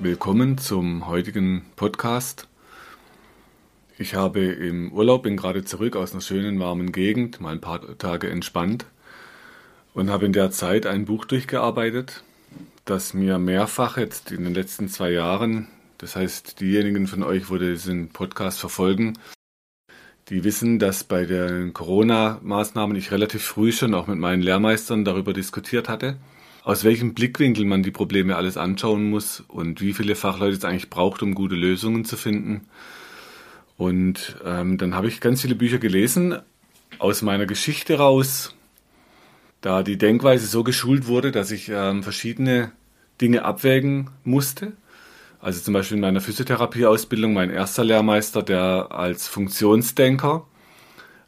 willkommen zum heutigen Podcast. Ich habe im Urlaub, bin gerade zurück aus einer schönen warmen Gegend, mal ein paar Tage entspannt und habe in der Zeit ein Buch durchgearbeitet, das mir mehrfach jetzt in den letzten zwei Jahren, das heißt diejenigen von euch, wo diesen Podcast verfolgen, die wissen, dass bei den Corona-Maßnahmen ich relativ früh schon auch mit meinen Lehrmeistern darüber diskutiert hatte aus welchem Blickwinkel man die Probleme alles anschauen muss und wie viele Fachleute es eigentlich braucht, um gute Lösungen zu finden. Und ähm, dann habe ich ganz viele Bücher gelesen aus meiner Geschichte raus, da die Denkweise so geschult wurde, dass ich ähm, verschiedene Dinge abwägen musste. Also zum Beispiel in meiner Physiotherapieausbildung mein erster Lehrmeister, der als Funktionsdenker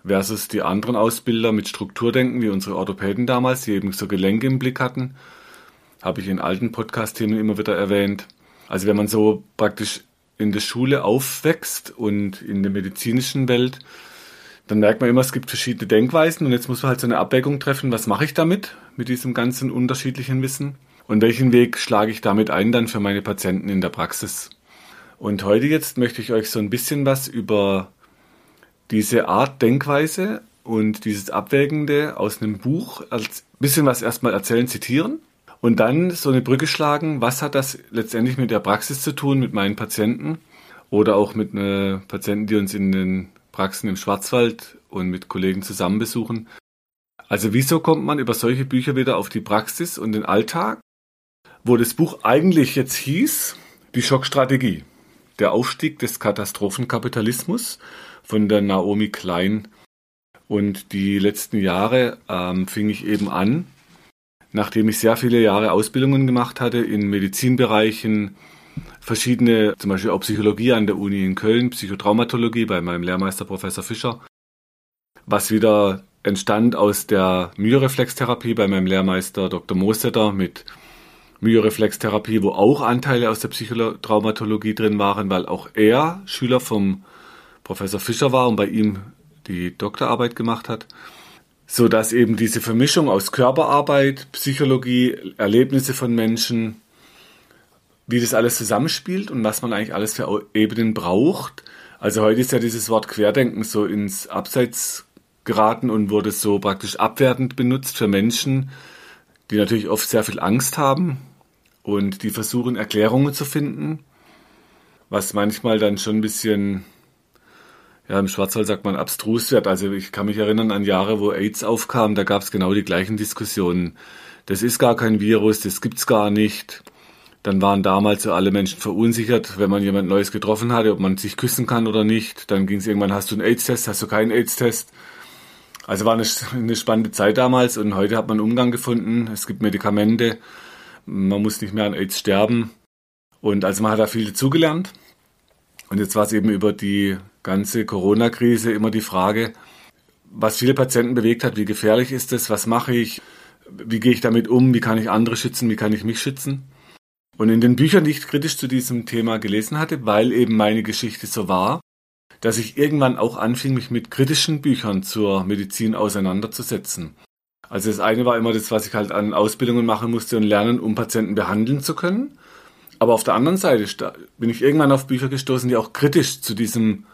versus die anderen Ausbilder mit Strukturdenken, wie unsere Orthopäden damals, die eben so Gelenke im Blick hatten. Habe ich in alten Podcast-Themen immer wieder erwähnt. Also wenn man so praktisch in der Schule aufwächst und in der medizinischen Welt, dann merkt man immer, es gibt verschiedene Denkweisen und jetzt muss man halt so eine Abwägung treffen, was mache ich damit, mit diesem ganzen unterschiedlichen Wissen und welchen Weg schlage ich damit ein dann für meine Patienten in der Praxis. Und heute jetzt möchte ich euch so ein bisschen was über diese Art Denkweise und dieses Abwägende aus einem Buch als bisschen was erstmal erzählen, zitieren und dann so eine Brücke schlagen, was hat das letztendlich mit der Praxis zu tun, mit meinen Patienten oder auch mit äh, Patienten, die uns in den Praxen im Schwarzwald und mit Kollegen zusammen besuchen. Also wieso kommt man über solche Bücher wieder auf die Praxis und den Alltag, wo das Buch eigentlich jetzt hieß, die Schockstrategie, der Aufstieg des Katastrophenkapitalismus von der Naomi Klein. Und die letzten Jahre ähm, fing ich eben an, nachdem ich sehr viele Jahre Ausbildungen gemacht hatte in Medizinbereichen, verschiedene, zum Beispiel auch Psychologie an der Uni in Köln, Psychotraumatologie bei meinem Lehrmeister Professor Fischer, was wieder entstand aus der Myoreflextherapie bei meinem Lehrmeister Dr. Mostetter mit Myoreflextherapie, wo auch Anteile aus der Psychotraumatologie drin waren, weil auch er Schüler vom Professor Fischer war und bei ihm die Doktorarbeit gemacht hat, so dass eben diese Vermischung aus Körperarbeit, Psychologie, Erlebnisse von Menschen, wie das alles zusammenspielt und was man eigentlich alles für Ebenen braucht. Also heute ist ja dieses Wort Querdenken so ins Abseits geraten und wurde so praktisch abwertend benutzt für Menschen, die natürlich oft sehr viel Angst haben und die versuchen Erklärungen zu finden, was manchmal dann schon ein bisschen ja, im Schwarzwald sagt man abstrus wird. Also ich kann mich erinnern an Jahre, wo AIDS aufkam, da gab es genau die gleichen Diskussionen. Das ist gar kein Virus, das gibt's gar nicht. Dann waren damals so alle Menschen verunsichert, wenn man jemand Neues getroffen hatte, ob man sich küssen kann oder nicht. Dann ging es irgendwann, hast du einen AIDS-Test, hast du keinen AIDS-Test. Also war eine, eine spannende Zeit damals und heute hat man Umgang gefunden. Es gibt Medikamente, man muss nicht mehr an AIDS sterben. Und also man hat da viel dazugelernt. Und jetzt war es eben über die ganze Corona-Krise immer die Frage, was viele Patienten bewegt hat, wie gefährlich ist es, was mache ich, wie gehe ich damit um, wie kann ich andere schützen, wie kann ich mich schützen. Und in den Büchern, die ich kritisch zu diesem Thema gelesen hatte, weil eben meine Geschichte so war, dass ich irgendwann auch anfing, mich mit kritischen Büchern zur Medizin auseinanderzusetzen. Also das eine war immer das, was ich halt an Ausbildungen machen musste und lernen, um Patienten behandeln zu können. Aber auf der anderen Seite bin ich irgendwann auf Bücher gestoßen, die auch kritisch zu diesem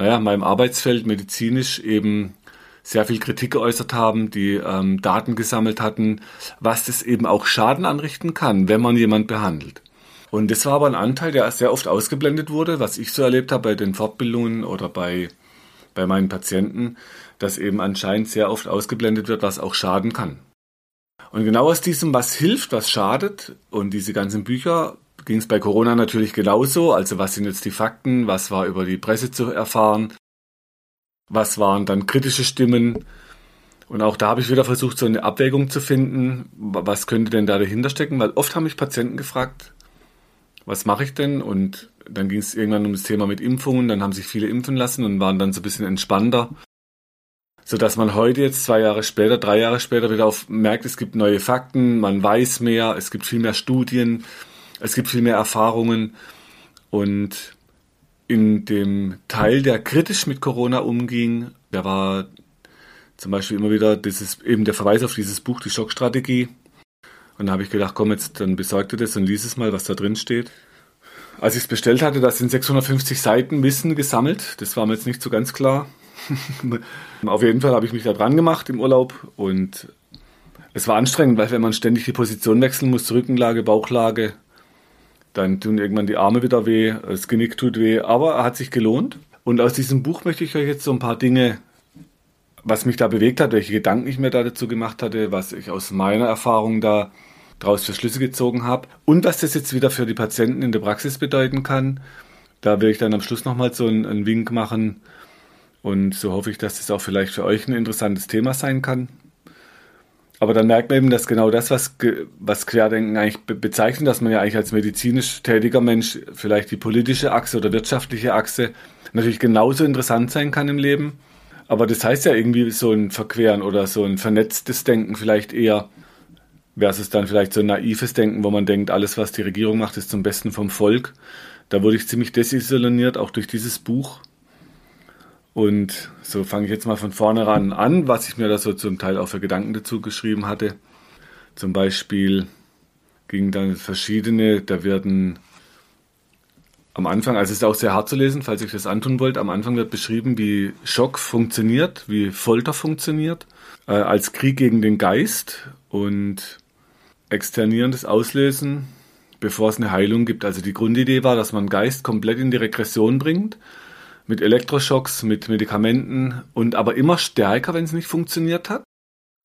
naja, meinem Arbeitsfeld medizinisch eben sehr viel Kritik geäußert haben, die ähm, Daten gesammelt hatten, was das eben auch Schaden anrichten kann, wenn man jemand behandelt. Und das war aber ein Anteil, der sehr oft ausgeblendet wurde, was ich so erlebt habe bei den Fortbildungen oder bei, bei meinen Patienten, dass eben anscheinend sehr oft ausgeblendet wird, was auch schaden kann. Und genau aus diesem, was hilft, was schadet, und diese ganzen Bücher ging es bei Corona natürlich genauso. Also was sind jetzt die Fakten? Was war über die Presse zu erfahren? Was waren dann kritische Stimmen? Und auch da habe ich wieder versucht, so eine Abwägung zu finden. Was könnte denn da dahinter stecken? Weil oft haben mich Patienten gefragt, was mache ich denn? Und dann ging es irgendwann um das Thema mit Impfungen, dann haben sich viele impfen lassen und waren dann so ein bisschen entspannter. Sodass man heute jetzt zwei Jahre später, drei Jahre später wieder auf merkt, es gibt neue Fakten, man weiß mehr, es gibt viel mehr Studien, es gibt viel mehr Erfahrungen und in dem Teil, der kritisch mit Corona umging, der war zum Beispiel immer wieder dieses, eben der Verweis auf dieses Buch, die Schockstrategie. Und da habe ich gedacht, komm jetzt, dann besorgte das und lies es mal, was da drin steht. Als ich es bestellt hatte, da sind 650 Seiten Wissen gesammelt. Das war mir jetzt nicht so ganz klar. Auf jeden Fall habe ich mich da dran gemacht im Urlaub und es war anstrengend, weil wenn man ständig die Position wechseln muss, Rückenlage, Bauchlage, dann tun irgendwann die Arme wieder weh, das Genick tut weh, aber er hat sich gelohnt. Und aus diesem Buch möchte ich euch jetzt so ein paar Dinge, was mich da bewegt hat, welche Gedanken ich mir da dazu gemacht hatte, was ich aus meiner Erfahrung da draus für Schlüsse gezogen habe und was das jetzt wieder für die Patienten in der Praxis bedeuten kann. Da will ich dann am Schluss nochmal so einen, einen Wink machen und so hoffe ich, dass das auch vielleicht für euch ein interessantes Thema sein kann. Aber dann merkt man eben, dass genau das, was, was Querdenken eigentlich bezeichnet, dass man ja eigentlich als medizinisch tätiger Mensch vielleicht die politische Achse oder wirtschaftliche Achse natürlich genauso interessant sein kann im Leben. Aber das heißt ja irgendwie so ein Verqueren oder so ein vernetztes Denken vielleicht eher versus dann vielleicht so ein naives Denken, wo man denkt, alles, was die Regierung macht, ist zum Besten vom Volk. Da wurde ich ziemlich desillusioniert, auch durch dieses Buch. Und so fange ich jetzt mal von vornherein an, was ich mir da so zum Teil auch für Gedanken dazu geschrieben hatte. Zum Beispiel ging dann verschiedene, da werden am Anfang, also es ist auch sehr hart zu lesen, falls ich das antun wollt, am Anfang wird beschrieben, wie Schock funktioniert, wie Folter funktioniert, äh, als Krieg gegen den Geist und externierendes Auslösen, bevor es eine Heilung gibt. Also die Grundidee war, dass man Geist komplett in die Regression bringt mit Elektroschocks, mit Medikamenten und aber immer stärker, wenn es nicht funktioniert hat.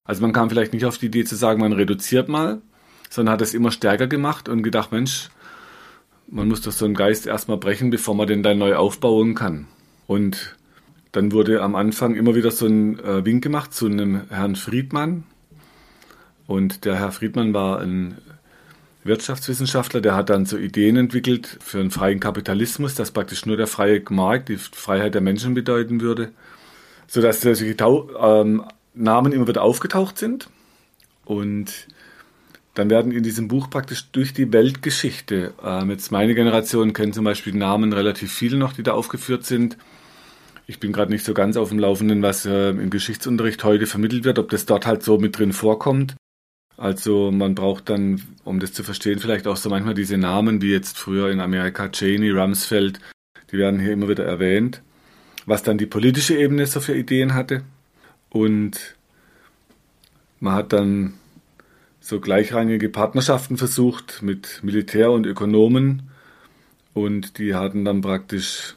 Also man kam vielleicht nicht auf die Idee zu sagen, man reduziert mal, sondern hat es immer stärker gemacht und gedacht, Mensch, man muss doch so einen Geist erstmal brechen, bevor man den dann neu aufbauen kann. Und dann wurde am Anfang immer wieder so ein äh, Wink gemacht zu einem Herrn Friedmann. Und der Herr Friedmann war ein Wirtschaftswissenschaftler, der hat dann so Ideen entwickelt für einen freien Kapitalismus, das praktisch nur der freie Markt, die Freiheit der Menschen bedeuten würde, sodass solche Tau ähm, Namen immer wieder aufgetaucht sind. Und dann werden in diesem Buch praktisch durch die Weltgeschichte, ähm, jetzt meine Generation kennt zum Beispiel Namen relativ viele noch, die da aufgeführt sind. Ich bin gerade nicht so ganz auf dem Laufenden, was äh, im Geschichtsunterricht heute vermittelt wird, ob das dort halt so mit drin vorkommt. Also man braucht dann, um das zu verstehen, vielleicht auch so manchmal diese Namen, wie jetzt früher in Amerika Cheney, Rumsfeld, die werden hier immer wieder erwähnt, was dann die politische Ebene so für Ideen hatte. Und man hat dann so gleichrangige Partnerschaften versucht mit Militär und Ökonomen und die hatten dann praktisch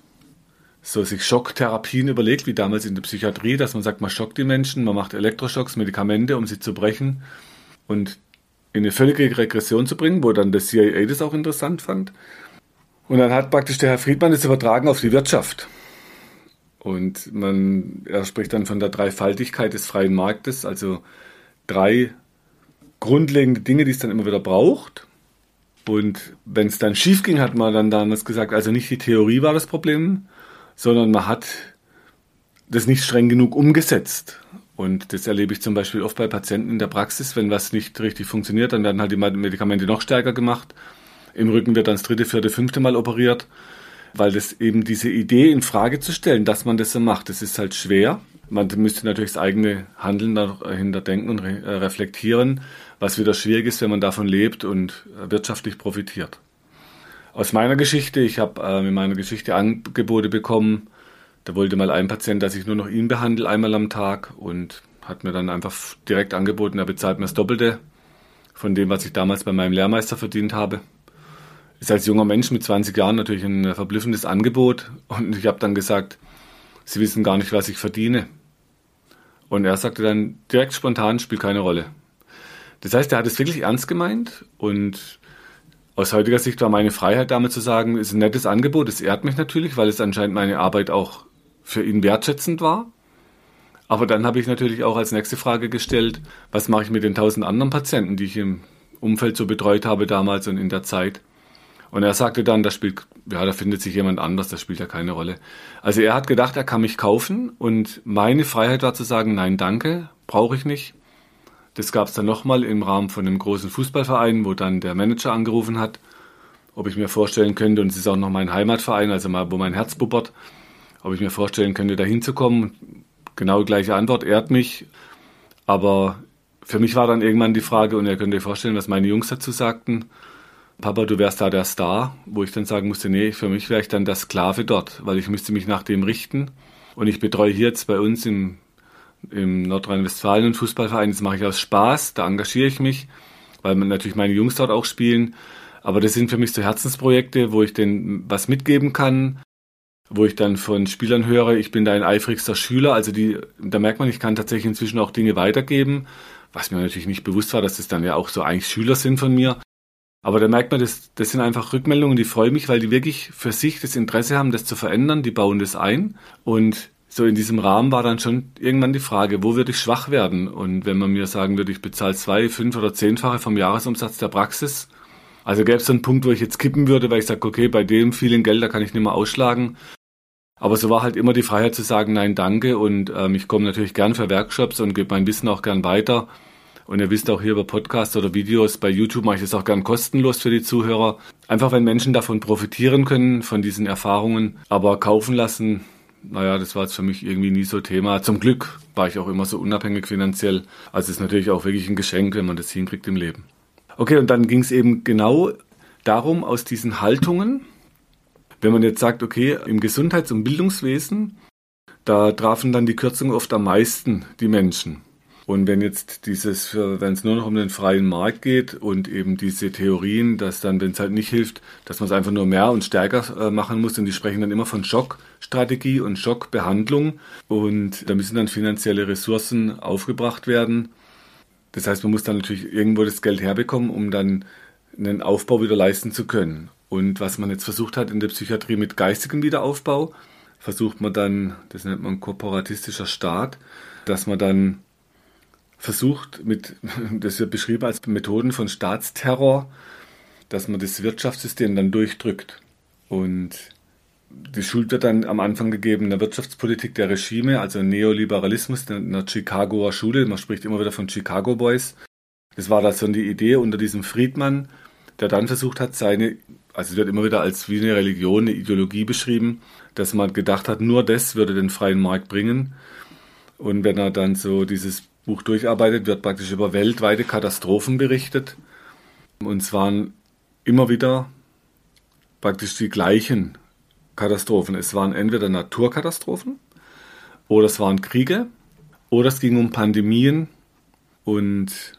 so sich Schocktherapien überlegt, wie damals in der Psychiatrie, dass man sagt, man schockt die Menschen, man macht Elektroschocks, Medikamente, um sie zu brechen und in eine völlige Regression zu bringen, wo dann das CIA das auch interessant fand. Und dann hat praktisch der Herr Friedmann das übertragen auf die Wirtschaft. Und man, er spricht dann von der Dreifaltigkeit des freien Marktes, also drei grundlegende Dinge, die es dann immer wieder braucht. Und wenn es dann schief ging, hat man dann damals gesagt, also nicht die Theorie war das Problem, sondern man hat das nicht streng genug umgesetzt. Und das erlebe ich zum Beispiel oft bei Patienten in der Praxis. Wenn was nicht richtig funktioniert, dann werden halt die Medikamente noch stärker gemacht. Im Rücken wird dann das dritte, vierte, fünfte Mal operiert, weil das eben diese Idee in Frage zu stellen, dass man das so macht, das ist halt schwer. Man müsste natürlich das eigene Handeln dahinter denken und äh, reflektieren, was wieder schwierig ist, wenn man davon lebt und äh, wirtschaftlich profitiert. Aus meiner Geschichte, ich habe äh, in meiner Geschichte Angebote bekommen, da wollte mal ein Patient, dass ich nur noch ihn behandle, einmal am Tag und hat mir dann einfach direkt angeboten, er bezahlt mir das Doppelte von dem, was ich damals bei meinem Lehrmeister verdient habe. Ist als junger Mensch mit 20 Jahren natürlich ein verblüffendes Angebot und ich habe dann gesagt, Sie wissen gar nicht, was ich verdiene. Und er sagte dann direkt spontan, spielt keine Rolle. Das heißt, er hat es wirklich ernst gemeint und aus heutiger Sicht war meine Freiheit damit zu sagen, ist ein nettes Angebot, es ehrt mich natürlich, weil es anscheinend meine Arbeit auch für ihn wertschätzend war. Aber dann habe ich natürlich auch als nächste Frage gestellt, was mache ich mit den tausend anderen Patienten, die ich im Umfeld so betreut habe damals und in der Zeit. Und er sagte dann, da spielt, ja, da findet sich jemand anders, das spielt ja keine Rolle. Also er hat gedacht, er kann mich kaufen und meine Freiheit war zu sagen, nein, danke, brauche ich nicht. Das gab es dann nochmal im Rahmen von einem großen Fußballverein, wo dann der Manager angerufen hat, ob ich mir vorstellen könnte, und es ist auch noch mein Heimatverein, also mal, wo mein Herz bubbert, ob ich mir vorstellen könnte, da hinzukommen. Genau gleiche Antwort, ehrt mich. Aber für mich war dann irgendwann die Frage, und ihr könnt euch vorstellen, was meine Jungs dazu sagten, Papa, du wärst da der Star, wo ich dann sagen musste, nee, für mich wäre ich dann der Sklave dort, weil ich müsste mich nach dem richten. Und ich betreue hier jetzt bei uns im, im Nordrhein-Westfalen einen Fußballverein, das mache ich aus Spaß, da engagiere ich mich, weil natürlich meine Jungs dort auch spielen. Aber das sind für mich so Herzensprojekte, wo ich denn was mitgeben kann, wo ich dann von Spielern höre, ich bin da ein eifrigster Schüler. Also die, da merkt man, ich kann tatsächlich inzwischen auch Dinge weitergeben, was mir natürlich nicht bewusst war, dass das dann ja auch so eigentlich Schüler sind von mir. Aber da merkt man, das, das sind einfach Rückmeldungen, die freuen mich, weil die wirklich für sich das Interesse haben, das zu verändern. Die bauen das ein. Und so in diesem Rahmen war dann schon irgendwann die Frage, wo würde ich schwach werden? Und wenn man mir sagen würde, ich bezahle zwei, fünf oder zehnfache vom Jahresumsatz der Praxis, also gäbe es einen Punkt, wo ich jetzt kippen würde, weil ich sage, okay, bei dem vielen Geld, da kann ich nicht mehr ausschlagen. Aber so war halt immer die Freiheit zu sagen, nein, danke. Und ähm, ich komme natürlich gern für Workshops und gebe mein Wissen auch gern weiter. Und ihr wisst auch hier über Podcasts oder Videos bei YouTube mache ich das auch gern kostenlos für die Zuhörer. Einfach wenn Menschen davon profitieren können, von diesen Erfahrungen. Aber kaufen lassen, naja, das war jetzt für mich irgendwie nie so Thema. Zum Glück war ich auch immer so unabhängig finanziell. Also es ist natürlich auch wirklich ein Geschenk, wenn man das hinkriegt im Leben. Okay, und dann ging es eben genau darum, aus diesen Haltungen, wenn man jetzt sagt, okay, im Gesundheits- und Bildungswesen, da trafen dann die Kürzungen oft am meisten die Menschen. Und wenn jetzt dieses, wenn es nur noch um den freien Markt geht und eben diese Theorien, dass dann, wenn es halt nicht hilft, dass man es einfach nur mehr und stärker äh, machen muss, und die sprechen dann immer von Schockstrategie und Schockbehandlung und da müssen dann finanzielle Ressourcen aufgebracht werden. Das heißt, man muss dann natürlich irgendwo das Geld herbekommen, um dann einen Aufbau wieder leisten zu können. Und was man jetzt versucht hat in der Psychiatrie mit geistigem Wiederaufbau, versucht man dann, das nennt man korporatistischer Staat, dass man dann versucht, mit, das wird beschrieben als Methoden von Staatsterror, dass man das Wirtschaftssystem dann durchdrückt. Und die Schuld wird dann am Anfang gegeben der Wirtschaftspolitik der Regime, also Neoliberalismus in der Chicagoer Schule. Man spricht immer wieder von Chicago Boys. Das war da so die Idee unter diesem Friedmann, der dann versucht hat, seine, also wird immer wieder als wie eine Religion, eine Ideologie beschrieben, dass man gedacht hat, nur das würde den freien Markt bringen. Und wenn er dann so dieses Buch durcharbeitet, wird praktisch über weltweite Katastrophen berichtet. Und es waren immer wieder praktisch die gleichen Katastrophen. Es waren entweder Naturkatastrophen oder es waren Kriege oder es ging um Pandemien und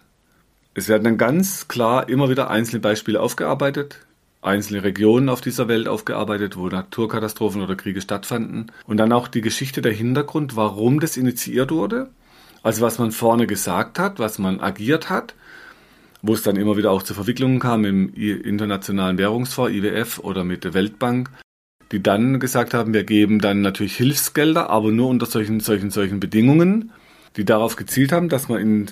es werden dann ganz klar immer wieder einzelne Beispiele aufgearbeitet, einzelne Regionen auf dieser Welt aufgearbeitet, wo Naturkatastrophen oder Kriege stattfanden und dann auch die Geschichte, der Hintergrund, warum das initiiert wurde also was man vorne gesagt hat, was man agiert hat, wo es dann immer wieder auch zu Verwicklungen kam im Internationalen Währungsfonds, IWF oder mit der Weltbank, die dann gesagt haben, wir geben dann natürlich Hilfsgelder, aber nur unter solchen, solchen, solchen Bedingungen, die darauf gezielt haben, dass man in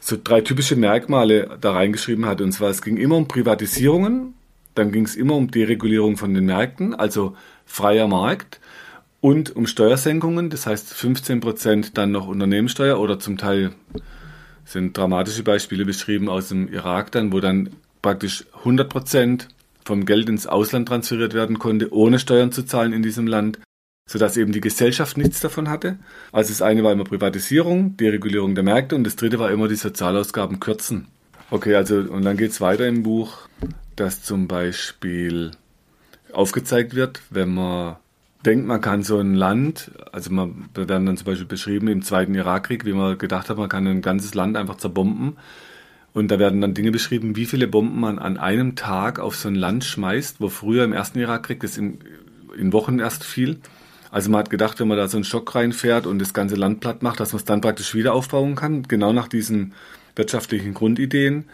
so drei typische Merkmale da reingeschrieben hat. Und zwar, es ging immer um Privatisierungen, dann ging es immer um Deregulierung von den Märkten, also freier Markt und um Steuersenkungen, das heißt 15 Prozent dann noch Unternehmenssteuer oder zum Teil sind dramatische Beispiele beschrieben aus dem Irak dann, wo dann praktisch 100 Prozent vom Geld ins Ausland transferiert werden konnte, ohne Steuern zu zahlen in diesem Land, sodass eben die Gesellschaft nichts davon hatte. Also das eine war immer Privatisierung, Deregulierung der Märkte und das dritte war immer die Sozialausgaben kürzen. Okay, also und dann geht es weiter im Buch, dass zum Beispiel aufgezeigt wird, wenn man denkt, man kann so ein Land, also man, da werden dann zum Beispiel beschrieben im Zweiten Irakkrieg, wie man gedacht hat, man kann ein ganzes Land einfach zerbomben. Und da werden dann Dinge beschrieben, wie viele Bomben man an einem Tag auf so ein Land schmeißt, wo früher im Ersten Irakkrieg das in, in Wochen erst fiel. Also man hat gedacht, wenn man da so einen Schock reinfährt und das ganze Land platt macht, dass man es dann praktisch wieder aufbauen kann, genau nach diesen wirtschaftlichen Grundideen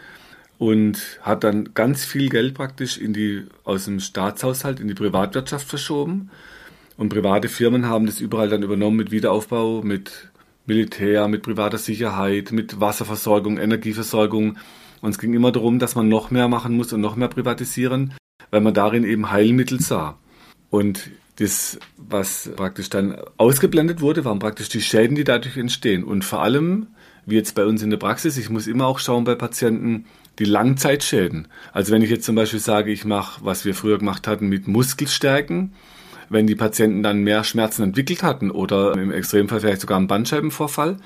und hat dann ganz viel Geld praktisch in die, aus dem Staatshaushalt in die Privatwirtschaft verschoben und private Firmen haben das überall dann übernommen mit Wiederaufbau, mit Militär, mit privater Sicherheit, mit Wasserversorgung, Energieversorgung. Und es ging immer darum, dass man noch mehr machen muss und noch mehr privatisieren. weil man darin eben Heilmittel sah. Und das, was praktisch dann ausgeblendet wurde, waren praktisch die Schäden, die dadurch entstehen. Und vor allem, wie jetzt bei uns in der Praxis, ich muss immer auch schauen bei Patienten, die Langzeitschäden. Also wenn ich jetzt zum Beispiel sage, ich mache, was wir früher gemacht hatten mit Muskelstärken, wenn die Patienten dann mehr Schmerzen entwickelt hatten oder im Extremfall vielleicht sogar einen Bandscheibenvorfall,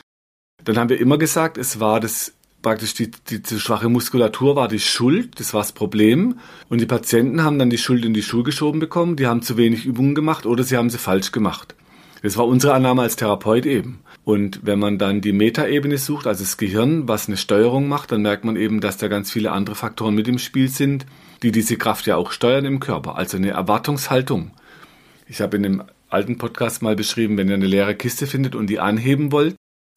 dann haben wir immer gesagt, es war das praktisch die, die, die schwache Muskulatur war die Schuld, das war das Problem. Und die Patienten haben dann die Schuld in die Schuhe geschoben bekommen, die haben zu wenig Übungen gemacht oder sie haben sie falsch gemacht. Das war unsere Annahme als Therapeut eben. Und wenn man dann die Metaebene sucht, also das Gehirn, was eine Steuerung macht, dann merkt man eben, dass da ganz viele andere Faktoren mit im Spiel sind, die diese Kraft ja auch steuern im Körper. Also eine Erwartungshaltung. Ich habe in dem alten Podcast mal beschrieben, wenn ihr eine leere Kiste findet und die anheben wollt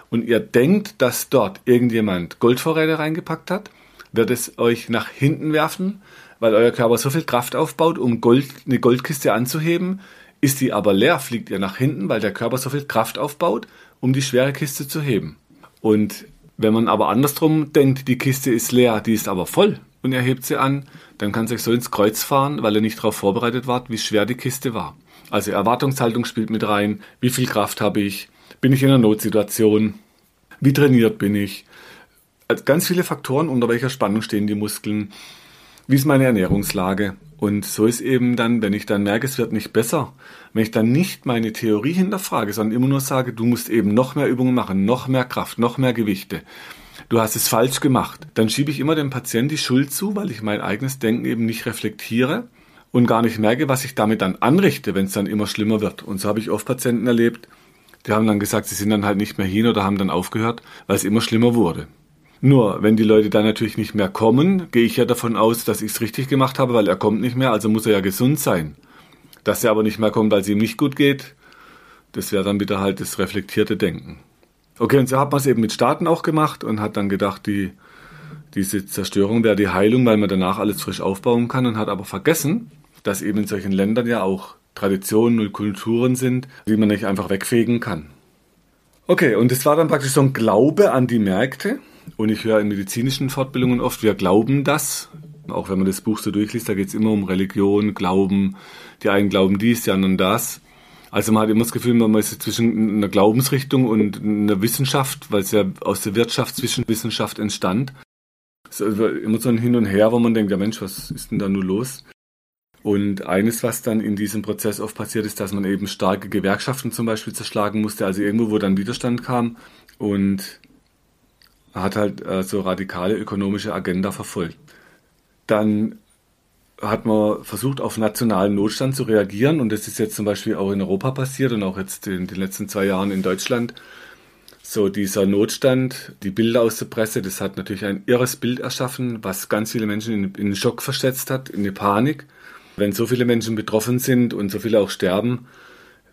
und ihr denkt, dass dort irgendjemand Goldvorräte reingepackt hat, wird es euch nach hinten werfen, weil euer Körper so viel Kraft aufbaut, um Gold, eine Goldkiste anzuheben. Ist die aber leer, fliegt ihr nach hinten, weil der Körper so viel Kraft aufbaut, um die schwere Kiste zu heben. Und wenn man aber andersrum denkt, die Kiste ist leer, die ist aber voll und ihr hebt sie an, dann kann es euch so ins Kreuz fahren, weil ihr nicht darauf vorbereitet wart, wie schwer die Kiste war. Also Erwartungshaltung spielt mit rein. Wie viel Kraft habe ich? Bin ich in einer Notsituation? Wie trainiert bin ich? Also ganz viele Faktoren, unter welcher Spannung stehen die Muskeln? Wie ist meine Ernährungslage? Und so ist eben dann, wenn ich dann merke, es wird nicht besser, wenn ich dann nicht meine Theorie hinterfrage, sondern immer nur sage, du musst eben noch mehr Übungen machen, noch mehr Kraft, noch mehr Gewichte. Du hast es falsch gemacht. Dann schiebe ich immer dem Patienten die Schuld zu, weil ich mein eigenes Denken eben nicht reflektiere und gar nicht merke, was ich damit dann anrichte, wenn es dann immer schlimmer wird. Und so habe ich oft Patienten erlebt, die haben dann gesagt, sie sind dann halt nicht mehr hin oder haben dann aufgehört, weil es immer schlimmer wurde. Nur, wenn die Leute dann natürlich nicht mehr kommen, gehe ich ja davon aus, dass ich es richtig gemacht habe, weil er kommt nicht mehr, also muss er ja gesund sein. Dass er aber nicht mehr kommt, weil es ihm nicht gut geht, das wäre dann wieder halt das reflektierte Denken. Okay, und so hat man es eben mit Staaten auch gemacht und hat dann gedacht, die, diese Zerstörung wäre die Heilung, weil man danach alles frisch aufbauen kann und hat aber vergessen, dass eben in solchen Ländern ja auch Traditionen und Kulturen sind, die man nicht einfach wegfegen kann. Okay, und es war dann praktisch so ein Glaube an die Märkte. Und ich höre in medizinischen Fortbildungen oft, wir glauben das. Auch wenn man das Buch so durchliest, da geht es immer um Religion, Glauben. Die einen glauben dies, die anderen das. Also man hat immer das Gefühl, man ist zwischen einer Glaubensrichtung und einer Wissenschaft, weil es ja aus der Wirtschaft zwischen Wissenschaft entstand. Es ist immer so ein Hin und Her, wo man denkt, ja Mensch, was ist denn da nur los? Und eines, was dann in diesem Prozess oft passiert ist, dass man eben starke Gewerkschaften zum Beispiel zerschlagen musste, also irgendwo, wo dann Widerstand kam und hat halt äh, so radikale ökonomische Agenda verfolgt. Dann hat man versucht, auf nationalen Notstand zu reagieren und das ist jetzt zum Beispiel auch in Europa passiert und auch jetzt in den letzten zwei Jahren in Deutschland. So dieser Notstand, die Bilder aus der Presse, das hat natürlich ein irres Bild erschaffen, was ganz viele Menschen in, in Schock versetzt hat, in eine Panik. Wenn so viele Menschen betroffen sind und so viele auch sterben,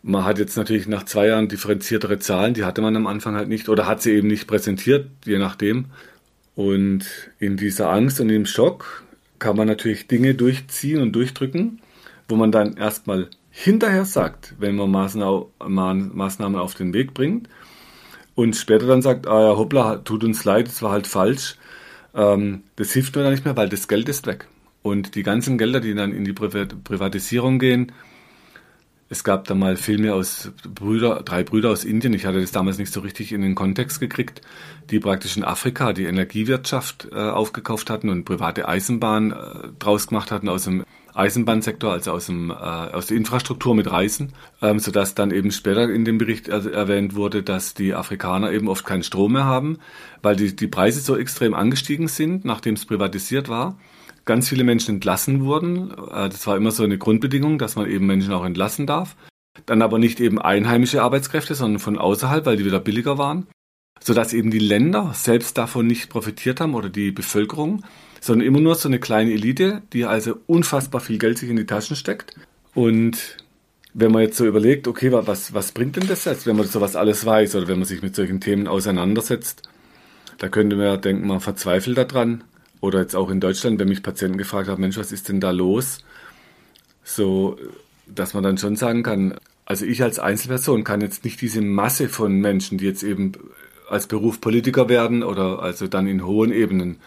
man hat jetzt natürlich nach zwei Jahren differenziertere Zahlen, die hatte man am Anfang halt nicht oder hat sie eben nicht präsentiert, je nachdem. Und in dieser Angst und im Schock kann man natürlich Dinge durchziehen und durchdrücken, wo man dann erstmal hinterher sagt, wenn man Maßnahmen auf den Weg bringt und später dann sagt, ah ja, hoppla, tut uns leid, es war halt falsch. Ähm, das hilft mir dann nicht mehr, weil das Geld ist weg. Und die ganzen Gelder, die dann in die Privatisierung gehen, es gab da mal Filme aus Brüder, drei Brüder aus Indien, ich hatte das damals nicht so richtig in den Kontext gekriegt, die praktisch in Afrika die Energiewirtschaft äh, aufgekauft hatten und private Eisenbahn äh, draus gemacht hatten aus dem Eisenbahnsektor, also aus, dem, äh, aus der Infrastruktur mit Reisen, ähm, sodass dann eben später in dem Bericht er erwähnt wurde, dass die Afrikaner eben oft keinen Strom mehr haben, weil die, die Preise so extrem angestiegen sind, nachdem es privatisiert war ganz viele Menschen entlassen wurden. Äh, das war immer so eine Grundbedingung, dass man eben Menschen auch entlassen darf. Dann aber nicht eben einheimische Arbeitskräfte, sondern von außerhalb, weil die wieder billiger waren. Sodass eben die Länder selbst davon nicht profitiert haben oder die Bevölkerung, sondern immer nur so eine kleine Elite, die also unfassbar viel Geld sich in die Taschen steckt. Und wenn man jetzt so überlegt, okay, was, was bringt denn das jetzt, wenn man sowas alles weiß oder wenn man sich mit solchen Themen auseinandersetzt, da könnte man ja denken, man verzweifelt daran oder jetzt auch in Deutschland, wenn mich Patienten gefragt haben, Mensch, was ist denn da los? So, dass man dann schon sagen kann, also ich als Einzelperson kann jetzt nicht diese Masse von Menschen, die jetzt eben als Beruf Politiker werden oder also dann in hohen Ebenen.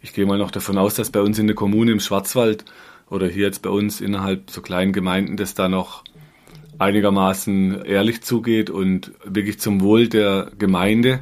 Ich gehe mal noch davon aus, dass bei uns in der Kommune im Schwarzwald oder hier jetzt bei uns innerhalb so kleinen Gemeinden, das da noch einigermaßen ehrlich zugeht und wirklich zum Wohl der Gemeinde.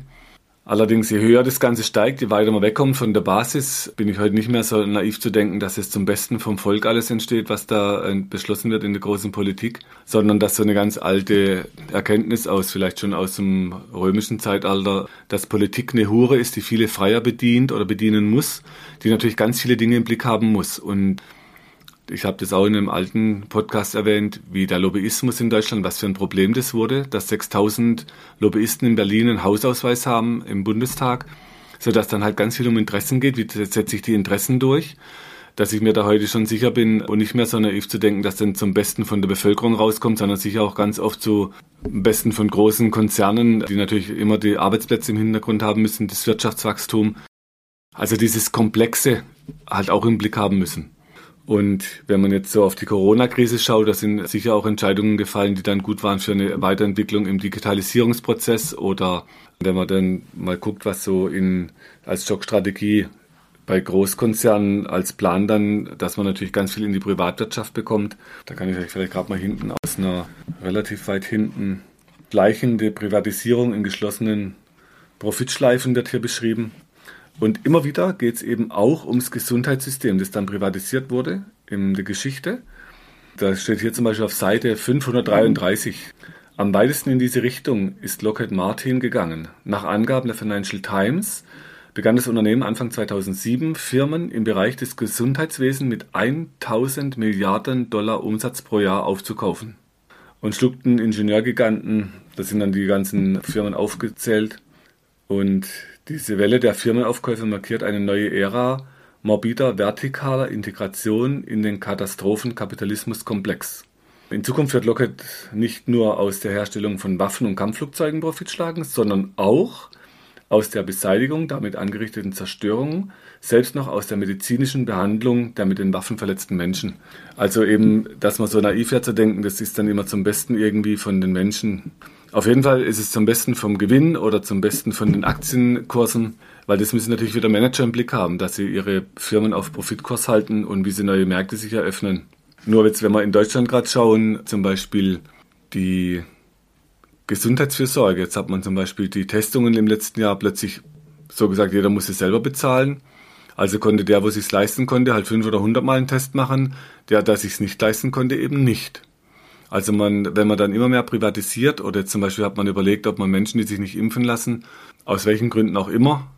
Allerdings, je höher das Ganze steigt, je weiter man wegkommt von der Basis, bin ich heute nicht mehr so naiv zu denken, dass es zum Besten vom Volk alles entsteht, was da äh, beschlossen wird in der großen Politik, sondern dass so eine ganz alte Erkenntnis aus, vielleicht schon aus dem römischen Zeitalter, dass Politik eine Hure ist, die viele Freier bedient oder bedienen muss, die natürlich ganz viele Dinge im Blick haben muss. Und ich habe das auch in einem alten Podcast erwähnt, wie der Lobbyismus in Deutschland, was für ein Problem das wurde, dass 6000 Lobbyisten in Berlin einen Hausausweis haben im Bundestag, sodass dann halt ganz viel um Interessen geht, wie setze ich die Interessen durch, dass ich mir da heute schon sicher bin und nicht mehr so naiv zu denken, dass dann zum Besten von der Bevölkerung rauskommt, sondern sicher auch ganz oft zum Besten von großen Konzernen, die natürlich immer die Arbeitsplätze im Hintergrund haben müssen, das Wirtschaftswachstum. Also dieses Komplexe halt auch im Blick haben müssen. Und wenn man jetzt so auf die Corona-Krise schaut, da sind sicher auch Entscheidungen gefallen, die dann gut waren für eine Weiterentwicklung im Digitalisierungsprozess oder wenn man dann mal guckt, was so in, als Schockstrategie bei Großkonzernen als Plan dann, dass man natürlich ganz viel in die Privatwirtschaft bekommt. Da kann ich euch vielleicht gerade mal hinten aus einer relativ weit hinten gleichende Privatisierung in geschlossenen Profitschleifen wird hier beschrieben. Und immer wieder geht es eben auch ums Gesundheitssystem, das dann privatisiert wurde in der Geschichte. Da steht hier zum Beispiel auf Seite 533. Am weitesten in diese Richtung ist Lockheed Martin gegangen. Nach Angaben der Financial Times begann das Unternehmen Anfang 2007, Firmen im Bereich des Gesundheitswesens mit 1000 Milliarden Dollar Umsatz pro Jahr aufzukaufen. Und schluckten Ingenieurgiganten, da sind dann die ganzen Firmen aufgezählt. Und diese Welle der Firmenaufkäufe markiert eine neue Ära morbider vertikaler Integration in den Katastrophenkapitalismuskomplex. In Zukunft wird Lockheed nicht nur aus der Herstellung von Waffen und Kampfflugzeugen Profit schlagen, sondern auch aus der Beseitigung damit angerichteten Zerstörung, selbst noch aus der medizinischen Behandlung der mit den Waffen verletzten Menschen. Also eben, dass man so naiv wäre zu denken, das ist dann immer zum Besten irgendwie von den Menschen auf jeden Fall ist es zum Besten vom Gewinn oder zum Besten von den Aktienkursen, weil das müssen natürlich wieder Manager im Blick haben, dass sie ihre Firmen auf Profitkurs halten und wie sie neue Märkte sich eröffnen. Nur jetzt, wenn wir in Deutschland gerade schauen, zum Beispiel die Gesundheitsfürsorge. Jetzt hat man zum Beispiel die Testungen im letzten Jahr plötzlich so gesagt, jeder muss es selber bezahlen. Also konnte der, wo es sich leisten konnte, halt fünf oder hundert Mal einen Test machen. Der, der sich nicht leisten konnte, eben nicht. Also man, wenn man dann immer mehr privatisiert oder zum Beispiel hat man überlegt, ob man Menschen, die sich nicht impfen lassen, aus welchen Gründen auch immer,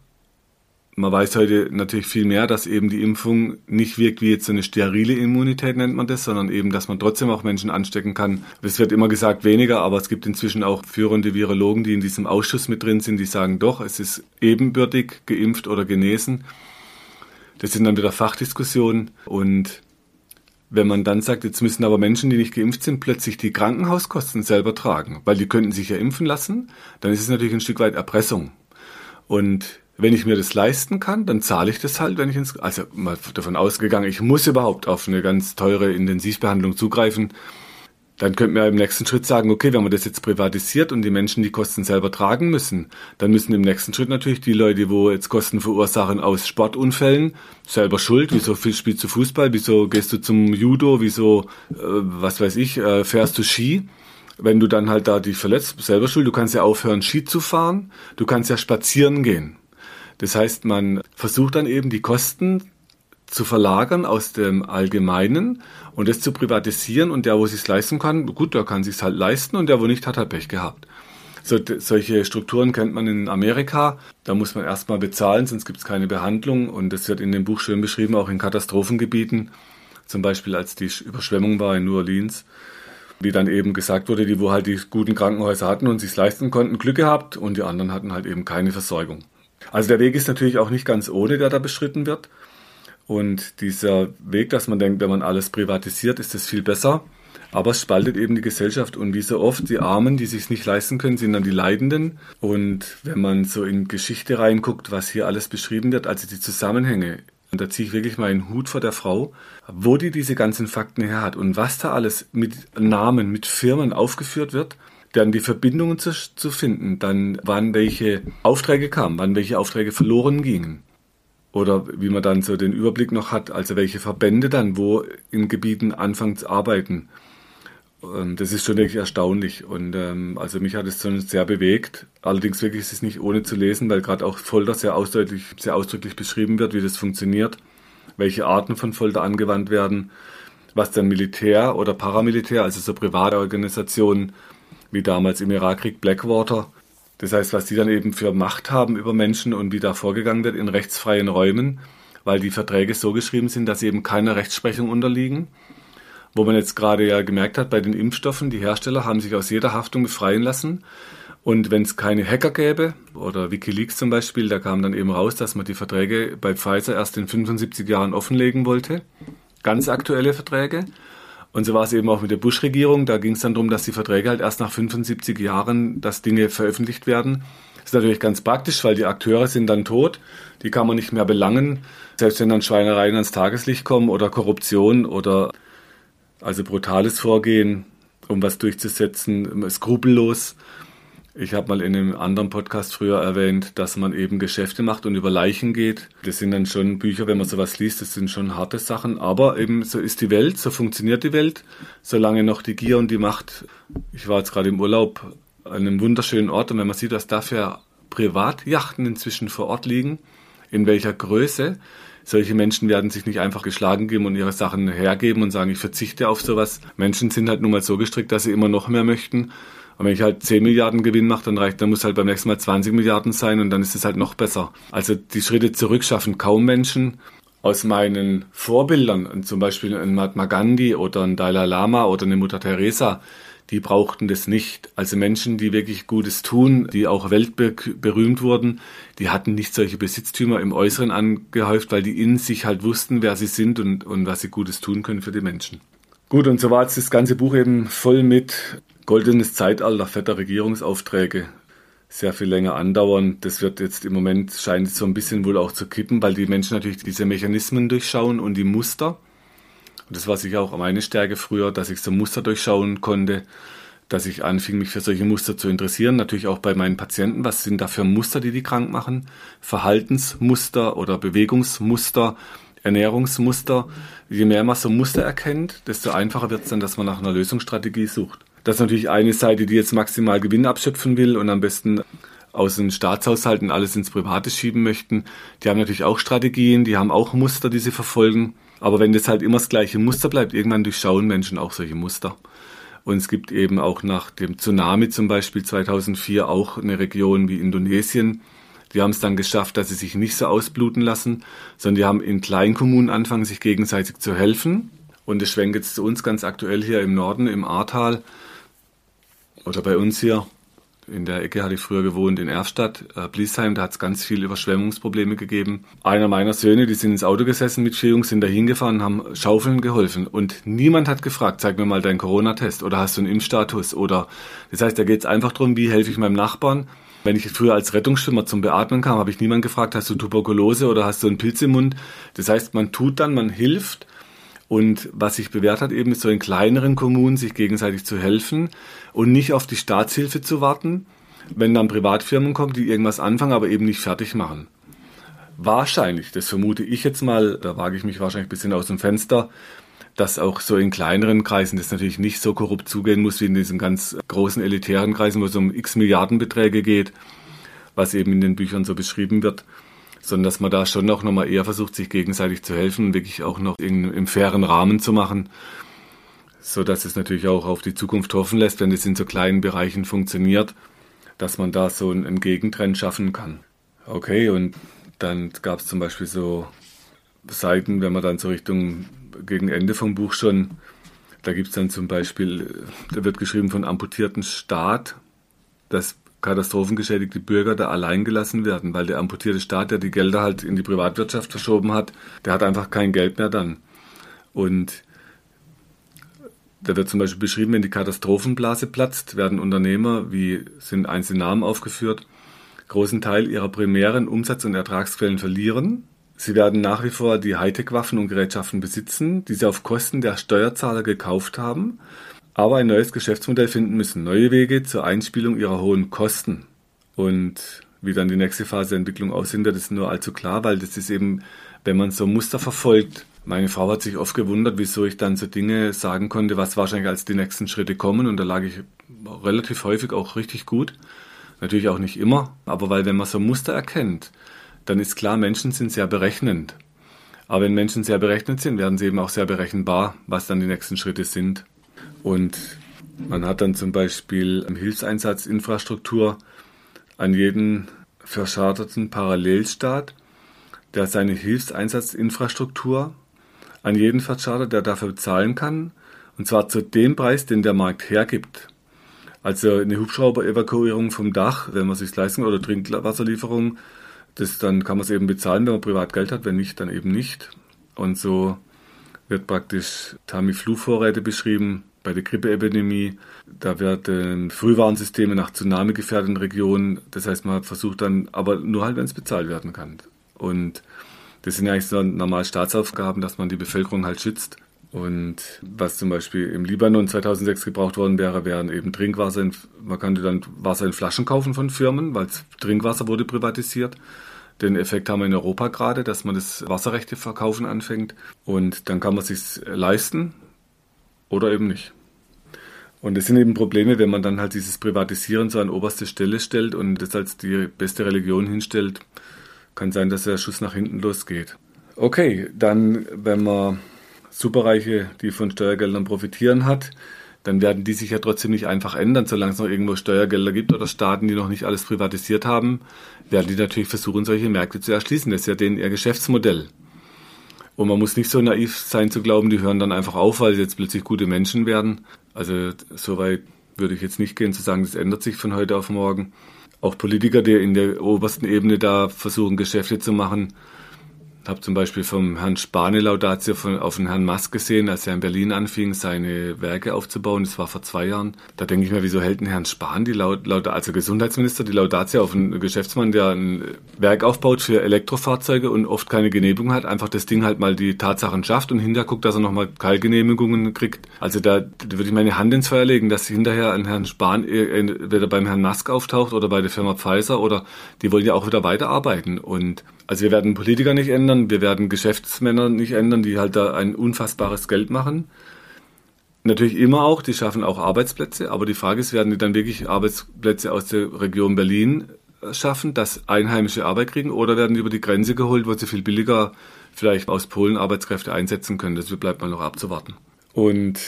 man weiß heute natürlich viel mehr, dass eben die Impfung nicht wirkt wie jetzt so eine sterile Immunität nennt man das, sondern eben, dass man trotzdem auch Menschen anstecken kann. Es wird immer gesagt weniger, aber es gibt inzwischen auch führende Virologen, die in diesem Ausschuss mit drin sind, die sagen doch, es ist ebenbürtig geimpft oder genesen. Das sind dann wieder Fachdiskussionen und wenn man dann sagt, jetzt müssen aber Menschen, die nicht geimpft sind, plötzlich die Krankenhauskosten selber tragen, weil die könnten sich ja impfen lassen, dann ist es natürlich ein Stück weit Erpressung. Und wenn ich mir das leisten kann, dann zahle ich das halt, wenn ich ins, also mal davon ausgegangen, ich muss überhaupt auf eine ganz teure Intensivbehandlung zugreifen, dann könnte man im nächsten Schritt sagen, okay, wenn man das jetzt privatisiert und die Menschen die Kosten selber tragen müssen, dann müssen im nächsten Schritt natürlich die Leute, wo jetzt Kosten verursachen aus Sportunfällen, selber schuld. Wieso spielst du Fußball? Wieso gehst du zum Judo? Wieso, äh, was weiß ich, äh, fährst du Ski? Wenn du dann halt da dich verletzt, selber schuld. Du kannst ja aufhören, Ski zu fahren. Du kannst ja spazieren gehen. Das heißt, man versucht dann eben die Kosten zu verlagern aus dem Allgemeinen und das zu privatisieren und der, wo es leisten kann, gut, der kann sich halt leisten und der, wo nicht, hat halt Pech gehabt. So, solche Strukturen kennt man in Amerika. Da muss man erstmal bezahlen, sonst gibt es keine Behandlung. Und das wird in dem Buch schön beschrieben, auch in Katastrophengebieten. Zum Beispiel, als die Überschwemmung war in New Orleans, wie dann eben gesagt wurde, die, wo halt die guten Krankenhäuser hatten und sich leisten konnten, Glück gehabt und die anderen hatten halt eben keine Versorgung. Also der Weg ist natürlich auch nicht ganz ohne, der da beschritten wird. Und dieser Weg, dass man denkt, wenn man alles privatisiert, ist es viel besser. Aber es spaltet eben die Gesellschaft. Und wie so oft, die Armen, die sich nicht leisten können, sind dann die Leidenden. Und wenn man so in Geschichte reinguckt, was hier alles beschrieben wird, also die Zusammenhänge, und da ziehe ich wirklich mal einen Hut vor der Frau, wo die diese ganzen Fakten her hat und was da alles mit Namen, mit Firmen aufgeführt wird, dann die Verbindungen zu, zu finden, dann wann welche Aufträge kamen, wann welche Aufträge verloren gingen Oder wie man dann so den Überblick noch hat, also welche Verbände dann wo in Gebieten anfangen zu arbeiten. Ähm, das ist schon wirklich erstaunlich. Und ähm, also mich hat es schon sehr bewegt. Allerdings wirklich ist es nicht ohne zu lesen, weil gerade auch Folter sehr ausdrücklich, sehr ausdrücklich beschrieben wird, wie das funktioniert, welche Arten von Folter angewandt werden, was dann Militär oder Paramilitär, also so private Organisationen wie damals im Irakkrieg Blackwater, das heißt, was die dann eben für Macht haben über Menschen und wie da vorgegangen wird in rechtsfreien Räumen, weil die Verträge so geschrieben sind, dass sie eben keiner Rechtsprechung unterliegen. Wo man jetzt gerade ja gemerkt hat, bei den Impfstoffen, die Hersteller haben sich aus jeder Haftung befreien lassen. Und wenn es keine Hacker gäbe, oder Wikileaks zum Beispiel, da kam dann eben raus, dass man die Verträge bei Pfizer erst in 75 Jahren offenlegen wollte. Ganz aktuelle Verträge. Und so war es eben auch mit der Bush-Regierung. Da ging es dann darum, dass die Verträge halt erst nach 75 Jahren, dass Dinge veröffentlicht werden. Das ist natürlich ganz praktisch, weil die Akteure sind dann tot. Die kann man nicht mehr belangen. Selbst wenn dann Schweinereien ans Tageslicht kommen oder Korruption oder also brutales Vorgehen, um was durchzusetzen, skrupellos. Ich habe mal in einem anderen Podcast früher erwähnt, dass man eben Geschäfte macht und über Leichen geht. Das sind dann schon Bücher, wenn man sowas liest, das sind schon harte Sachen. Aber eben so ist die Welt, so funktioniert die Welt, solange noch die Gier und die Macht. Ich war jetzt gerade im Urlaub an einem wunderschönen Ort und wenn man sieht, dass dafür Privatjachten inzwischen vor Ort liegen, in welcher Größe, solche Menschen werden sich nicht einfach geschlagen geben und ihre Sachen hergeben und sagen, ich verzichte auf sowas. Menschen sind halt nun mal so gestrickt, dass sie immer noch mehr möchten und wenn ich halt 10 Milliarden Gewinn mache, dann reicht, dann muss halt beim nächsten Mal 20 Milliarden sein und dann ist es halt noch besser. Also die Schritte zurück schaffen kaum Menschen. Aus meinen Vorbildern, zum Beispiel ein Mahatma Gandhi oder ein Dalai Lama oder eine Mutter Teresa, die brauchten das nicht. Also Menschen, die wirklich Gutes tun, die auch weltberühmt wurden, die hatten nicht solche Besitztümer im Äußeren angehäuft, weil die in sich halt wussten, wer sie sind und, und was sie Gutes tun können für die Menschen. Gut, und so war jetzt das ganze Buch eben voll mit goldenes Zeitalter fetter Regierungsaufträge sehr viel länger andauern. Das wird jetzt im Moment scheint so ein bisschen wohl auch zu kippen, weil die Menschen natürlich diese Mechanismen durchschauen und die Muster. Und das war sicher auch meine Stärke früher, dass ich so Muster durchschauen konnte, dass ich anfing, mich für solche Muster zu interessieren. Natürlich auch bei meinen Patienten. Was sind da für Muster, die die krank machen? Verhaltensmuster oder Bewegungsmuster, Ernährungsmuster. Je mehr man so Muster erkennt, desto einfacher wird es dann, dass man nach einer Lösungsstrategie sucht. Das ist natürlich eine Seite, die jetzt maximal Gewinn abschöpfen will und am besten aus den Staatshaushalten alles ins Private schieben möchten. Die haben natürlich auch Strategien, die haben auch Muster, die sie verfolgen. Aber wenn das halt immer das gleiche Muster bleibt, irgendwann durchschauen Menschen auch solche Muster. Und es gibt eben auch nach dem Tsunami zum Beispiel 2004 auch eine Region wie Indonesien. Die haben es dann geschafft, dass sie sich nicht so ausbluten lassen, sondern die haben in Kleinkommunen angefangen, sich gegenseitig zu helfen. Und es schwenkt jetzt zu uns ganz aktuell hier im Norden, im Ahrtal oder bei uns hier in der Ecke hatte ich früher gewohnt in Erfstadt, äh, Bliesheim, da hat es ganz viele Überschwemmungsprobleme gegeben. Einer meiner Söhne, die sind ins Auto gesessen mit vier Jungs, sind da hingefahren, haben Schaufeln geholfen und niemand hat gefragt, zeig mir mal deinen Corona-Test oder hast du einen Impfstatus oder das heißt, da geht es einfach darum, wie helfe ich meinem Nachbarn. Wenn ich früher als Rettungsschwimmer zum Beatmen kam, habe ich niemand gefragt, hast du Tuberkulose oder hast du einen Pilz im Mund. Das heißt, man tut dann, man hilft und was sich bewährt hat, eben ist so in kleineren Kommunen sich gegenseitig zu helfen und nicht auf die Staatshilfe zu warten, wenn dann Privatfirmen kommen, die irgendwas anfangen, aber eben nicht fertig machen. Wahrscheinlich, das vermute ich jetzt mal, da wage ich mich wahrscheinlich ein bisschen aus dem Fenster, dass auch so in kleineren Kreisen das natürlich nicht so korrupt zugehen muss wie in diesen ganz großen elitären Kreisen, wo es um x Milliardenbeträge geht, was eben in den Büchern so beschrieben wird sondern dass man da schon auch nochmal eher versucht, sich gegenseitig zu helfen wirklich auch noch in, im fairen Rahmen zu machen, so dass es natürlich auch auf die Zukunft hoffen lässt, wenn es in so kleinen Bereichen funktioniert, dass man da so einen, Gegentrend schaffen kann. Okay, und dann gab es zum Beispiel so Seiten, wenn man dann so Richtung gegen Ende vom Buch schon, da gibt es dann zum Beispiel, da wird geschrieben von amputierten Staat, das katastrophengeschädigte Bürger da allein gelassen werden, weil der amputierte Staat, der die Gelder halt in die Privatwirtschaft verschoben hat, der hat einfach kein Geld mehr dann. Und da wird zum Beispiel beschrieben, wenn die Katastrophenblase platzt, werden Unternehmer, wie sind einzelne Namen aufgeführt, großen Teil ihrer primären Umsatz- und Ertragsquellen verlieren. Sie werden nach wie vor die Hightech-Waffen und Gerätschaften besitzen, die sie auf Kosten der Steuerzahler gekauft haben aber ein neues Geschäftsmodell finden müssen, neue Wege zur Einspielung ihrer hohen Kosten. Und wie dann die nächste Phase der Entwicklung aussehen wird, ist nur allzu klar, weil das ist eben, wenn man so Muster verfolgt, meine Frau hat sich oft gewundert, wieso ich dann so Dinge sagen konnte, was wahrscheinlich als die nächsten Schritte kommen. Und da lag ich relativ häufig auch richtig gut. Natürlich auch nicht immer, aber weil wenn man so Muster erkennt, dann ist klar, Menschen sind sehr berechnend. Aber wenn Menschen sehr berechnet sind, werden sie eben auch sehr berechenbar, was dann die nächsten Schritte sind. Und man hat dann zum Beispiel Hilfseinsatzinfrastruktur an jeden verscharterten Parallelstaat, der seine Hilfseinsatzinfrastruktur an jeden Facharter, der dafür bezahlen kann, und zwar zu dem Preis, den der Markt hergibt. Also eine Hubschrauber-Evakuierung vom Dach, wenn man sich leisten kann, oder Trinkwasserlieferung, das dann kann man es eben bezahlen, wenn man privat Geld hat, wenn nicht, dann eben nicht. Und so wird praktisch Tamiflu-Vorräte beschrieben bei der Grippeepidemie. Da werden Frühwarnsysteme nach Tsunami gefährdeten Regionen. Das heißt, man versucht dann, aber nur halt, wenn es bezahlt werden kann. Und das sind ja eigentlich so normal Staatsaufgaben, dass man die Bevölkerung halt schützt. Und was zum Beispiel im Libanon 2006 gebraucht worden wäre, wären eben Trinkwasser. In, man könnte dann Wasser in Flaschen kaufen von Firmen, weil Trinkwasser wurde privatisiert. Den Effekt haben wir in Europa gerade, dass man das Wasserrechte verkaufen anfängt. Und dann kann man sich leisten oder eben nicht. Und das sind eben Probleme, wenn man dann halt dieses Privatisieren so an oberste Stelle stellt und das als die beste Religion hinstellt, kann sein, dass der Schuss nach hinten losgeht. Okay, dann, wenn man Superreiche, die von Steuergeldern profitieren hat, dann werden die sich ja trotzdem nicht einfach ändern, solange es noch irgendwo Steuergelder gibt oder Staaten, die noch nicht alles privatisiert haben, werden die natürlich versuchen, solche Märkte zu erschließen. Das ist ja denen ihr Geschäftsmodell. Und man muss nicht so naiv sein zu glauben, die hören dann einfach auf, weil sie jetzt plötzlich gute Menschen werden. Also soweit würde ich jetzt nicht gehen zu sagen, das ändert sich von heute auf morgen auch Politiker, die in der obersten Ebene da versuchen, Geschäfte zu machen, habe zum Beispiel vom Herrn Spahn Laudatio von, auf den Herrn Musk gesehen, als er in Berlin anfing, seine Werke aufzubauen. Das war vor zwei Jahren. Da denke ich mir, wieso hält ein Herrn Spahn, die Laut, also Gesundheitsminister, die Laudatio auf einen Geschäftsmann, der ein Werk aufbaut für Elektrofahrzeuge und oft keine Genehmigung hat, einfach das Ding halt mal die Tatsachen schafft und hinterher guckt, dass er nochmal Keilgenehmigungen kriegt. Also da, da würde ich meine Hand ins Feuer legen, dass hinterher ein Herrn Spahn entweder beim Herrn Musk auftaucht oder bei der Firma Pfizer oder die wollen ja auch wieder weiterarbeiten und also wir werden Politiker nicht ändern, wir werden Geschäftsmänner nicht ändern, die halt da ein unfassbares Geld machen. Natürlich immer auch, die schaffen auch Arbeitsplätze, aber die Frage ist, werden die dann wirklich Arbeitsplätze aus der Region Berlin schaffen, dass Einheimische Arbeit kriegen, oder werden die über die Grenze geholt, wo sie viel billiger vielleicht aus Polen Arbeitskräfte einsetzen können? Das bleibt mal noch abzuwarten. Und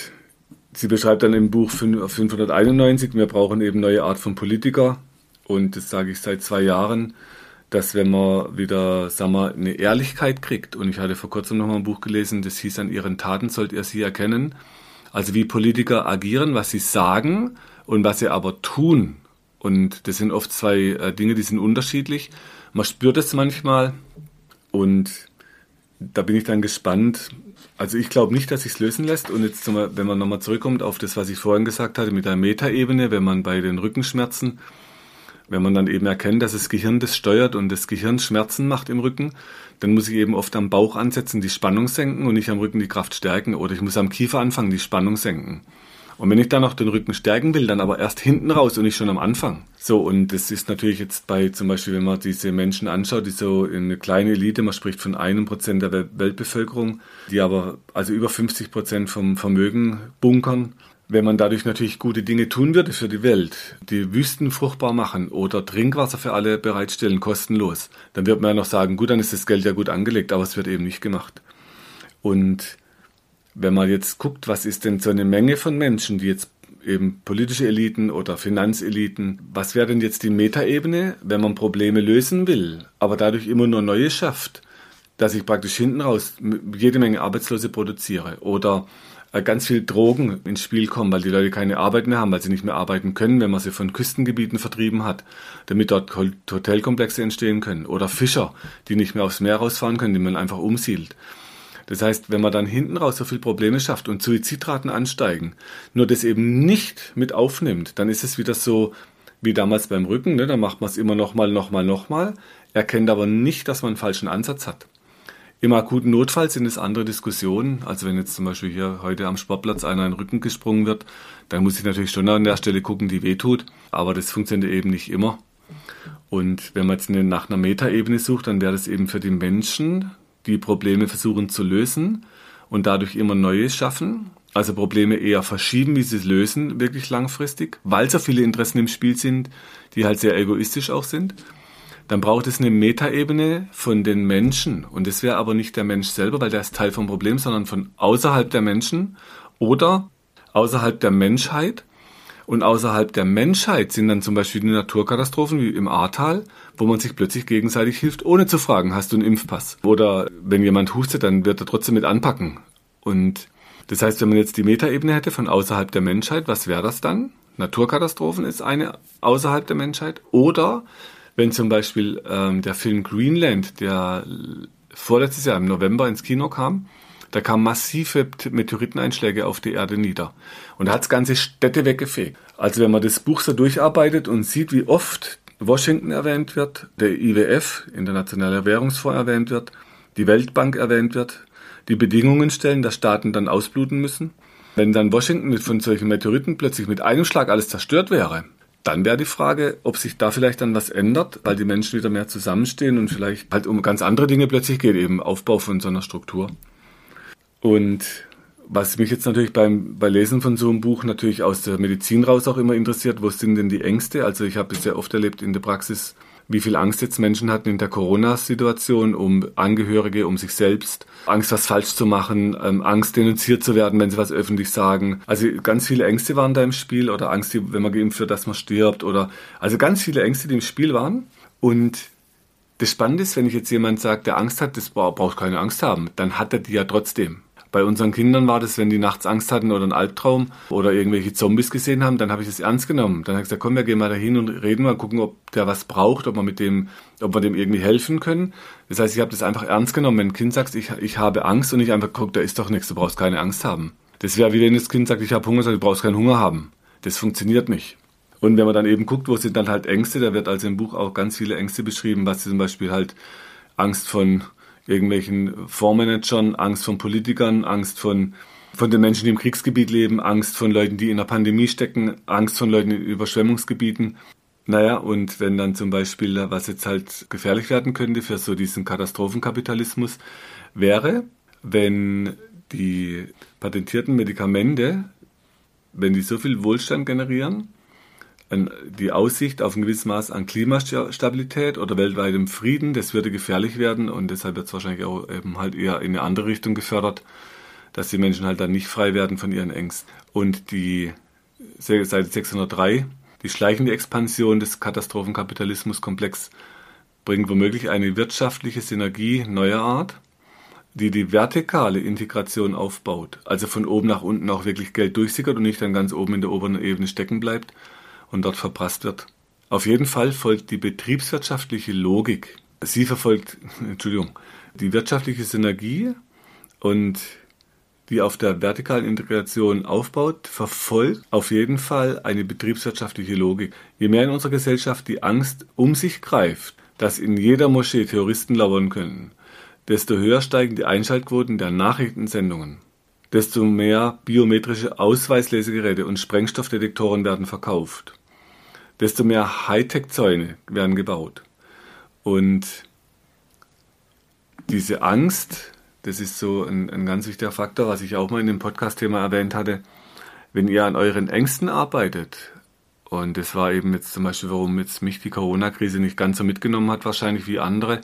sie beschreibt dann im Buch 591, wir brauchen eben neue Art von Politiker. Und das sage ich seit zwei Jahren dass wenn man wieder, sagen wir, eine Ehrlichkeit kriegt, und ich hatte vor kurzem noch mal ein Buch gelesen, das hieß, an ihren Taten sollt ihr sie erkennen, also wie Politiker agieren, was sie sagen und was sie aber tun. Und das sind oft zwei äh, Dinge, die sind unterschiedlich. Man spürt es manchmal und da bin ich dann gespannt. Also ich glaube nicht, dass sich lösen lässt. Und jetzt, wenn man nochmal zurückkommt auf das, was ich vorhin gesagt hatte mit der Metaebene, wenn man bei den Rückenschmerzen wenn man dann eben erkennt, dass das Gehirn das steuert und das Gehirn Schmerzen macht im Rücken, dann muss ich eben oft am Bauch ansetzen, die Spannung senken und nicht am Rücken die Kraft stärken. Oder ich muss am Kiefer anfangen, die Spannung senken. Und wenn ich dann noch den Rücken stärken will, dann aber erst hinten raus und nicht schon am Anfang. So, und das ist natürlich jetzt bei zum Beispiel, wenn man diese Menschen anschaut, die so in eine kleine Elite, man spricht von einem Prozent der Weltbevölkerung, die aber also über 50 Prozent vom Vermögen bunkern, wenn man dadurch natürlich gute Dinge tun würde für die Welt, die Wüsten fruchtbar machen oder Trinkwasser für alle bereitstellen, kostenlos, dann wird man ja noch sagen, gut, dann ist das Geld ja gut angelegt, aber es wird eben nicht gemacht. Und wenn man jetzt guckt, was ist denn so eine Menge von Menschen, die jetzt eben politische Eliten oder Finanzeliten, was wäre denn jetzt die Metaebene, wenn man Probleme lösen will, aber dadurch immer nur neue schafft, dass ich praktisch hinten raus jede Menge Arbeitslose produziere oder ganz viel Drogen ins Spiel kommen, weil die Leute keine Arbeit mehr haben, weil sie nicht mehr arbeiten können, wenn man sie von Küstengebieten vertrieben hat, damit dort Hotelkomplexe entstehen können. Oder Fischer, die nicht mehr aufs Meer rausfahren können, die man einfach umsiedelt. Das heißt, wenn man dann hinten raus so viele Probleme schafft und Suizidraten ansteigen, nur das eben nicht mit aufnimmt, dann ist es wieder so wie damals beim Rücken, ne? da macht man es immer nochmal, nochmal, nochmal, erkennt aber nicht, dass man einen falschen Ansatz hat. Im akuten Notfall sind es andere Diskussionen. Also wenn jetzt zum Beispiel hier heute am Sportplatz einer in den Rücken gesprungen wird, dann muss ich natürlich schon an der Stelle gucken, die wehtut. Aber das funktioniert eben nicht immer. Und wenn man jetzt nach einer Metaebene sucht, dann wäre das eben für die Menschen, die Probleme versuchen zu lösen und dadurch immer neue schaffen. Also Probleme eher verschieben, wie sie es lösen, wirklich langfristig, weil so viele Interessen im Spiel sind, die halt sehr egoistisch auch sind. Dann braucht es eine Metaebene von den Menschen. Und das wäre aber nicht der Mensch selber, weil der ist Teil vom Problem, sondern von außerhalb der Menschen oder außerhalb der Menschheit. Und außerhalb der Menschheit sind dann zum Beispiel die Naturkatastrophen wie im Ahrtal, wo man sich plötzlich gegenseitig hilft, ohne zu fragen, hast du einen Impfpass? Oder wenn jemand hustet, dann wird er trotzdem mit anpacken. Und das heißt, wenn man jetzt die Metaebene hätte von außerhalb der Menschheit, was wäre das dann? Naturkatastrophen ist eine außerhalb der Menschheit. Oder wenn zum Beispiel ähm, der Film Greenland, der vorletztes Jahr im November ins Kino kam, da kamen massive Meteoriteneinschläge auf die Erde nieder. Und da hat ganze Städte weggefegt. Also wenn man das Buch so durcharbeitet und sieht, wie oft Washington erwähnt wird, der IWF, Internationaler Währungsfonds erwähnt wird, die Weltbank erwähnt wird, die Bedingungen stellen, dass Staaten dann ausbluten müssen. Wenn dann Washington von solchen Meteoriten plötzlich mit einem Schlag alles zerstört wäre, dann wäre die Frage, ob sich da vielleicht dann was ändert, weil die Menschen wieder mehr zusammenstehen und vielleicht halt um ganz andere Dinge plötzlich geht, eben Aufbau von so einer Struktur. Und was mich jetzt natürlich beim bei Lesen von so einem Buch natürlich aus der Medizin raus auch immer interessiert, wo sind denn die Ängste? Also ich habe es sehr oft erlebt in der Praxis, wie viel Angst jetzt Menschen hatten in der Corona-Situation um Angehörige, um sich selbst, Angst, was falsch zu machen, ähm, Angst, denunziert zu werden, wenn sie was öffentlich sagen. Also ganz viele Ängste waren da im Spiel oder Angst, wenn man geimpft wird, dass man stirbt oder also ganz viele Ängste, die im Spiel waren. Und das Spannende ist, wenn ich jetzt jemand sagt, der Angst hat, das braucht keine Angst haben, dann hat er die ja trotzdem. Bei unseren Kindern war das, wenn die nachts Angst hatten oder einen Albtraum oder irgendwelche Zombies gesehen haben, dann habe ich das ernst genommen. Dann habe ich gesagt, komm, wir gehen mal dahin und reden mal, gucken, ob der was braucht, ob wir mit dem, ob wir dem irgendwie helfen können. Das heißt, ich habe das einfach ernst genommen. Wenn ein Kind sagt, ich, ich habe Angst und ich einfach gucke, da ist doch nichts, du brauchst keine Angst haben. Das wäre wie wenn das Kind sagt, ich habe Hunger, sagt, du brauchst keinen Hunger haben. Das funktioniert nicht. Und wenn man dann eben guckt, wo sind dann halt Ängste, da wird also im Buch auch ganz viele Ängste beschrieben, was zum Beispiel halt Angst von irgendwelchen Fondsmanagern, Angst von Politikern, Angst von, von den Menschen, die im Kriegsgebiet leben, Angst von Leuten, die in der Pandemie stecken, Angst von Leuten in Überschwemmungsgebieten. Naja, und wenn dann zum Beispiel, was jetzt halt gefährlich werden könnte für so diesen Katastrophenkapitalismus, wäre, wenn die patentierten Medikamente, wenn die so viel Wohlstand generieren, die Aussicht auf ein gewisses Maß an Klimastabilität oder weltweitem Frieden, das würde gefährlich werden und deshalb wird es wahrscheinlich auch eben halt eher in eine andere Richtung gefördert, dass die Menschen halt dann nicht frei werden von ihren Ängsten. Und die Seite 603, die schleichende Expansion des Katastrophenkapitalismuskomplex bringt womöglich eine wirtschaftliche Synergie neuer Art, die die vertikale Integration aufbaut, also von oben nach unten auch wirklich Geld durchsickert und nicht dann ganz oben in der oberen Ebene stecken bleibt, und dort verprasst wird. Auf jeden Fall folgt die betriebswirtschaftliche Logik. Sie verfolgt, Entschuldigung, die wirtschaftliche Synergie und die auf der vertikalen Integration aufbaut, verfolgt auf jeden Fall eine betriebswirtschaftliche Logik. Je mehr in unserer Gesellschaft die Angst um sich greift, dass in jeder Moschee Terroristen lauern können, desto höher steigen die Einschaltquoten der Nachrichtensendungen. Desto mehr biometrische Ausweislesegeräte und Sprengstoffdetektoren werden verkauft desto mehr Hightech-Zäune werden gebaut. Und diese Angst, das ist so ein, ein ganz wichtiger Faktor, was ich auch mal in dem Podcast-Thema erwähnt hatte. Wenn ihr an euren Ängsten arbeitet, und das war eben jetzt zum Beispiel, warum jetzt mich die Corona-Krise nicht ganz so mitgenommen hat, wahrscheinlich wie andere,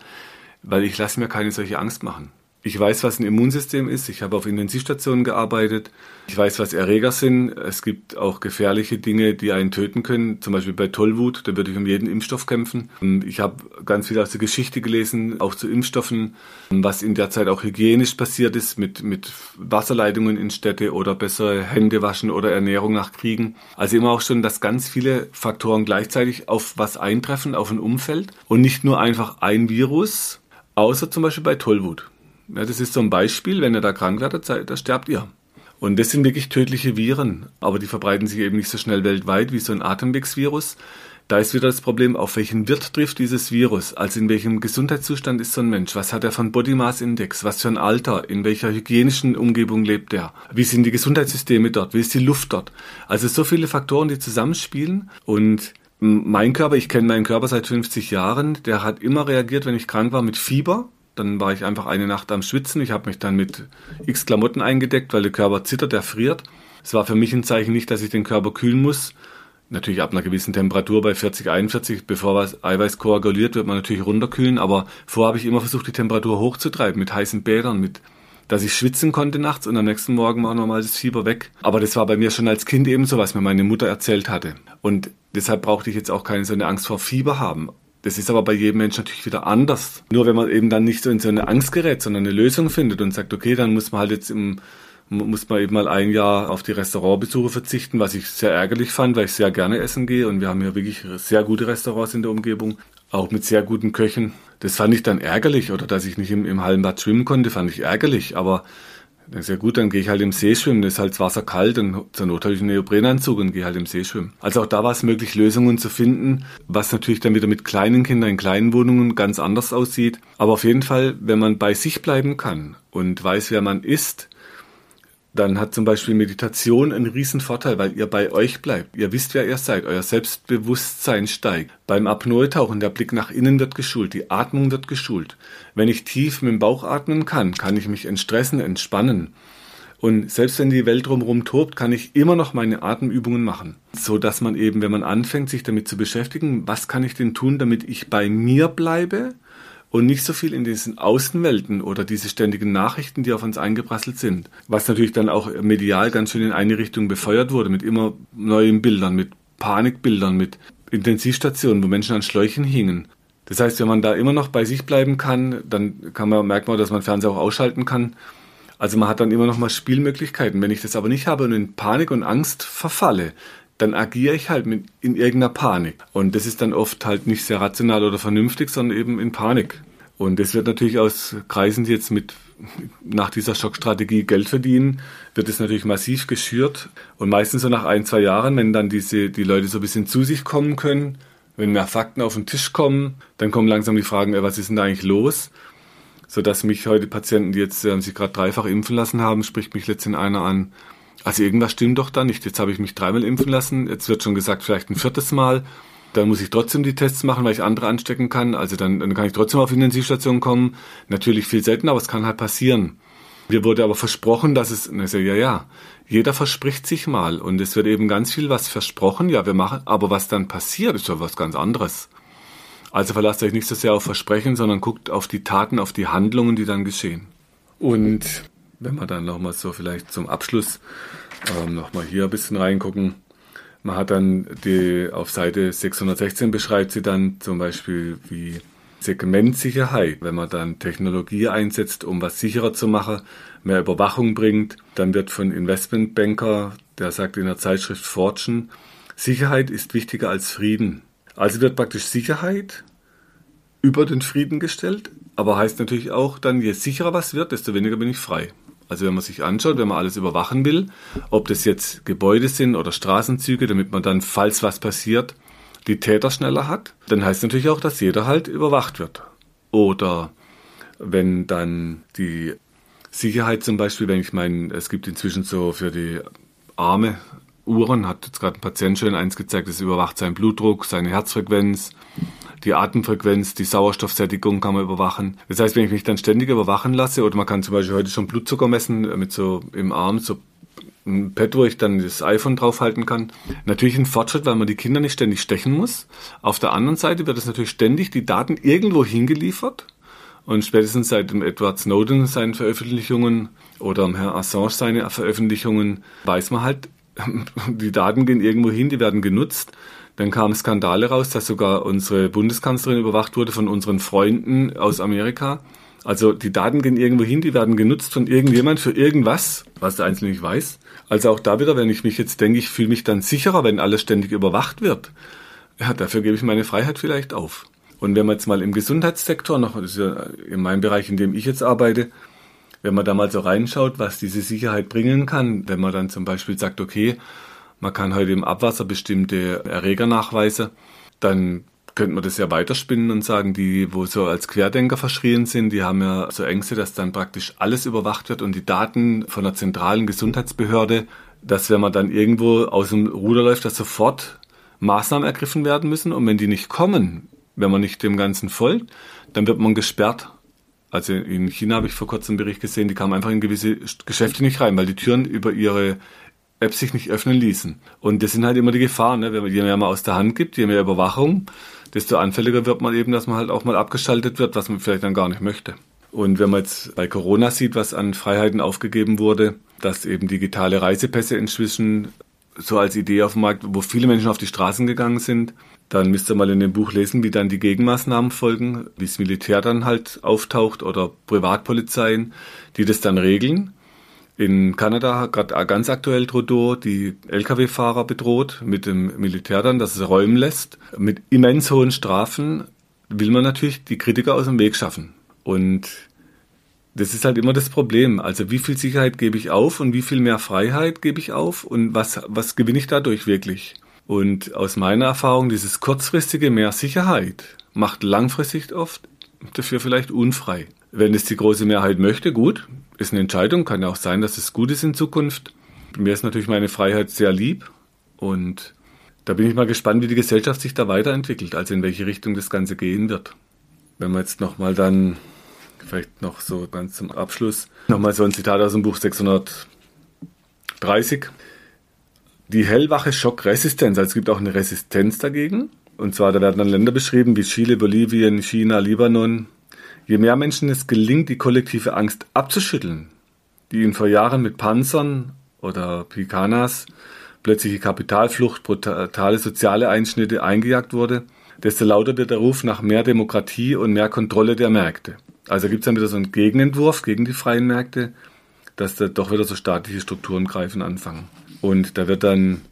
weil ich lasse mir keine solche Angst machen. Ich weiß, was ein Immunsystem ist. Ich habe auf Intensivstationen gearbeitet. Ich weiß, was Erreger sind. Es gibt auch gefährliche Dinge, die einen töten können. Zum Beispiel bei Tollwut, da würde ich um jeden Impfstoff kämpfen. Ich habe ganz viel aus der Geschichte gelesen, auch zu Impfstoffen, was in der Zeit auch hygienisch passiert ist mit, mit Wasserleitungen in Städte oder bessere Hände waschen oder Ernährung nach Kriegen. Also immer auch schon, dass ganz viele Faktoren gleichzeitig auf was eintreffen, auf ein Umfeld und nicht nur einfach ein Virus, außer zum Beispiel bei Tollwut. Ja, das ist so ein Beispiel, wenn ihr da krank werdet, da sterbt ihr. Und das sind wirklich tödliche Viren, aber die verbreiten sich eben nicht so schnell weltweit wie so ein Atemwegsvirus. Da ist wieder das Problem, auf welchen Wirt trifft dieses Virus? Also in welchem Gesundheitszustand ist so ein Mensch? Was hat er von Body Mass Index? Was für ein Alter? In welcher hygienischen Umgebung lebt er? Wie sind die Gesundheitssysteme dort? Wie ist die Luft dort? Also so viele Faktoren, die zusammenspielen und Mein Körper, ich kenne meinen Körper seit 50 Jahren, der hat immer reagiert, wenn ich krank war, mit Fieber. Dann war ich einfach eine Nacht am Schwitzen. Ich habe mich dann mit x Klamotten eingedeckt, weil der Körper zittert, der friert. Es war für mich ein Zeichen nicht, dass ich den Körper kühlen muss. Natürlich ab einer gewissen Temperatur bei 40, 41, bevor das Eiweiß koaguliert, wird man natürlich runterkühlen. Aber vorher habe ich immer versucht, die Temperatur hochzutreiben mit heißen Bädern, mit dass ich schwitzen konnte nachts und am nächsten Morgen war nochmal das Fieber weg. Aber das war bei mir schon als Kind eben so, was mir meine Mutter erzählt hatte. Und deshalb brauchte ich jetzt auch keine so eine Angst vor Fieber haben. Das ist aber bei jedem Menschen natürlich wieder anders. Nur wenn man eben dann nicht so in so eine Angst gerät, sondern eine Lösung findet und sagt, okay, dann muss man halt jetzt im, muss man eben mal ein Jahr auf die Restaurantbesuche verzichten, was ich sehr ärgerlich fand, weil ich sehr gerne essen gehe und wir haben hier wirklich sehr gute Restaurants in der Umgebung, auch mit sehr guten Köchen. Das fand ich dann ärgerlich oder dass ich nicht im, im Hallenbad schwimmen konnte, fand ich ärgerlich. Aber dann ist ja gut, dann gehe ich halt im See schwimmen. Ist halt das Wasser kalt und zur Not habe ich einen Neoprenanzug und gehe halt im See schwimmen. Also auch da war es möglich, Lösungen zu finden, was natürlich dann wieder mit kleinen Kindern in kleinen Wohnungen ganz anders aussieht. Aber auf jeden Fall, wenn man bei sich bleiben kann und weiß, wer man ist, dann hat zum Beispiel Meditation einen riesen Vorteil, weil ihr bei euch bleibt. Ihr wisst, wer ihr seid. Euer Selbstbewusstsein steigt. Beim Apnoe-Tauchen, der Blick nach innen wird geschult, die Atmung wird geschult. Wenn ich tief mit dem Bauch atmen kann, kann ich mich entstressen, entspannen. Und selbst wenn die Welt drumherum tobt, kann ich immer noch meine Atemübungen machen. So dass man eben, wenn man anfängt, sich damit zu beschäftigen, was kann ich denn tun, damit ich bei mir bleibe und nicht so viel in diesen Außenwelten oder diese ständigen Nachrichten, die auf uns eingeprasselt sind. Was natürlich dann auch medial ganz schön in eine Richtung befeuert wurde, mit immer neuen Bildern, mit Panikbildern, mit Intensivstationen, wo Menschen an Schläuchen hingen. Das heißt, wenn man da immer noch bei sich bleiben kann, dann kann man, merkt man, dass man Fernseher auch ausschalten kann. Also man hat dann immer noch mal Spielmöglichkeiten. Wenn ich das aber nicht habe und in Panik und Angst verfalle, dann agiere ich halt mit, in irgendeiner Panik. Und das ist dann oft halt nicht sehr rational oder vernünftig, sondern eben in Panik. Und das wird natürlich aus Kreisen, die jetzt mit nach dieser Schockstrategie Geld verdienen, wird es natürlich massiv geschürt. Und meistens so nach ein, zwei Jahren, wenn dann diese, die Leute so ein bisschen zu sich kommen können, wenn mehr Fakten auf den Tisch kommen, dann kommen langsam die Fragen, was ist denn da eigentlich los? Sodass mich heute Patienten, die jetzt äh, sich gerade dreifach impfen lassen haben, spricht mich letztendlich einer an, also irgendwas stimmt doch da nicht. Jetzt habe ich mich dreimal impfen lassen. Jetzt wird schon gesagt, vielleicht ein viertes Mal. Dann muss ich trotzdem die Tests machen, weil ich andere anstecken kann. Also dann, dann kann ich trotzdem auf Intensivstation kommen. Natürlich viel seltener, aber es kann halt passieren. Mir wurde aber versprochen, dass es, also ja, ja, jeder verspricht sich mal und es wird eben ganz viel was versprochen, ja, wir machen, aber was dann passiert, ist ja was ganz anderes. Also verlasst euch nicht so sehr auf Versprechen, sondern guckt auf die Taten, auf die Handlungen, die dann geschehen. Und wenn wir dann nochmal so vielleicht zum Abschluss ähm, nochmal hier ein bisschen reingucken. Man hat dann die, auf Seite 616 beschreibt sie dann zum Beispiel wie Segmentsicherheit, wenn man dann Technologie einsetzt, um was sicherer zu machen, mehr Überwachung bringt, dann wird von Investmentbanker, der sagt in der Zeitschrift Fortune, Sicherheit ist wichtiger als Frieden. Also wird praktisch Sicherheit über den Frieden gestellt, aber heißt natürlich auch dann, je sicherer was wird, desto weniger bin ich frei. Also wenn man sich anschaut, wenn man alles überwachen will, ob das jetzt Gebäude sind oder Straßenzüge, damit man dann, falls was passiert, die Täter schneller hat, dann heißt natürlich auch, dass jeder halt überwacht wird. Oder wenn dann die Sicherheit zum Beispiel, wenn ich meine, es gibt inzwischen so für die Arme Uhren, hat jetzt gerade ein Patient schön eins gezeigt, das überwacht seinen Blutdruck, seine Herzfrequenz, die Atemfrequenz, die Sauerstoffsättigung kann man überwachen. Das heißt, wenn ich mich dann ständig überwachen lasse, oder man kann zum Beispiel heute schon Blutzucker messen äh, mit so im Arm, so ein Pad, wo ich dann das iPhone draufhalten kann. Natürlich ein Fortschritt, weil man die Kinder nicht ständig stechen muss. Auf der anderen Seite wird es natürlich ständig die Daten irgendwo hingeliefert. Und spätestens seit dem Edward Snowden seinen Veröffentlichungen oder dem Herr Assange seine Veröffentlichungen weiß man halt, die Daten gehen irgendwo hin, die werden genutzt. Dann kamen Skandale raus, dass sogar unsere Bundeskanzlerin überwacht wurde von unseren Freunden aus Amerika. Also die Daten gehen irgendwo hin, die werden genutzt von irgendjemand für irgendwas, was der Einzelne nicht weiß. Also auch da wieder, wenn ich mich jetzt denke, ich fühle mich dann sicherer, wenn alles ständig überwacht wird. Ja, dafür gebe ich meine Freiheit vielleicht auf. Und wenn man jetzt mal im Gesundheitssektor noch, das ist ja in meinem Bereich, in dem ich jetzt arbeite, wenn man da mal so reinschaut, was diese Sicherheit bringen kann, wenn man dann zum Beispiel sagt, okay, man kann heute im Abwasser bestimmte Erreger nachweisen, dann könnte man das ja weiterspinnen und sagen, die, wo so als Querdenker verschrien sind, die haben ja so Ängste, dass dann praktisch alles überwacht wird und die Daten von der zentralen Gesundheitsbehörde, dass wenn man dann irgendwo aus dem Ruder läuft, dass sofort Maßnahmen ergriffen werden müssen und wenn die nicht kommen, wenn man nicht dem Ganzen folgt, dann wird man gesperrt. Also in China habe ich vor kurzem einen Bericht gesehen, die kamen einfach in gewisse Geschäfte nicht rein, weil die Türen über ihre App sich nicht öffnen ließen. Und das sind halt immer die Gefahren, ne? je mehr man aus der Hand gibt, je mehr Überwachung, desto anfälliger wird man eben, dass man halt auch mal abgeschaltet wird, was man vielleicht dann gar nicht möchte. Und wenn man jetzt bei Corona sieht, was an Freiheiten aufgegeben wurde, dass eben digitale Reisepässe inzwischen so als Idee auf dem Markt, wo viele Menschen auf die Straßen gegangen sind, dann müsst ihr mal in dem Buch lesen, wie dann die Gegenmaßnahmen folgen, wie das Militär dann halt auftaucht oder Privatpolizeien, die das dann regeln. In Kanada hat gerade ganz aktuell Trudeau die Lkw-Fahrer bedroht mit dem Militär dann, dass es räumen lässt. Mit immens hohen Strafen will man natürlich die Kritiker aus dem Weg schaffen. Und das ist halt immer das Problem. Also wie viel Sicherheit gebe ich auf und wie viel mehr Freiheit gebe ich auf und was, was gewinne ich dadurch wirklich? Und aus meiner Erfahrung, dieses kurzfristige mehr Sicherheit macht langfristig oft dafür vielleicht unfrei. Wenn es die große Mehrheit möchte, gut, ist eine Entscheidung, kann ja auch sein, dass es gut ist in Zukunft. Mir ist natürlich meine Freiheit sehr lieb und da bin ich mal gespannt, wie die Gesellschaft sich da weiterentwickelt, also in welche Richtung das Ganze gehen wird. Wenn wir jetzt nochmal dann, vielleicht noch so ganz zum Abschluss, nochmal so ein Zitat aus dem Buch 630. Die hellwache Schockresistenz, also es gibt auch eine Resistenz dagegen. Und zwar, da werden dann Länder beschrieben wie Chile, Bolivien, China, Libanon, Je mehr Menschen es gelingt, die kollektive Angst abzuschütteln, die ihnen vor Jahren mit Panzern oder Pikanas plötzliche Kapitalflucht, brutale soziale Einschnitte eingejagt wurde, desto lauter wird der Ruf nach mehr Demokratie und mehr Kontrolle der Märkte. Also gibt es dann wieder so einen Gegenentwurf gegen die freien Märkte, dass da doch wieder so staatliche Strukturen greifen anfangen. Und da wird dann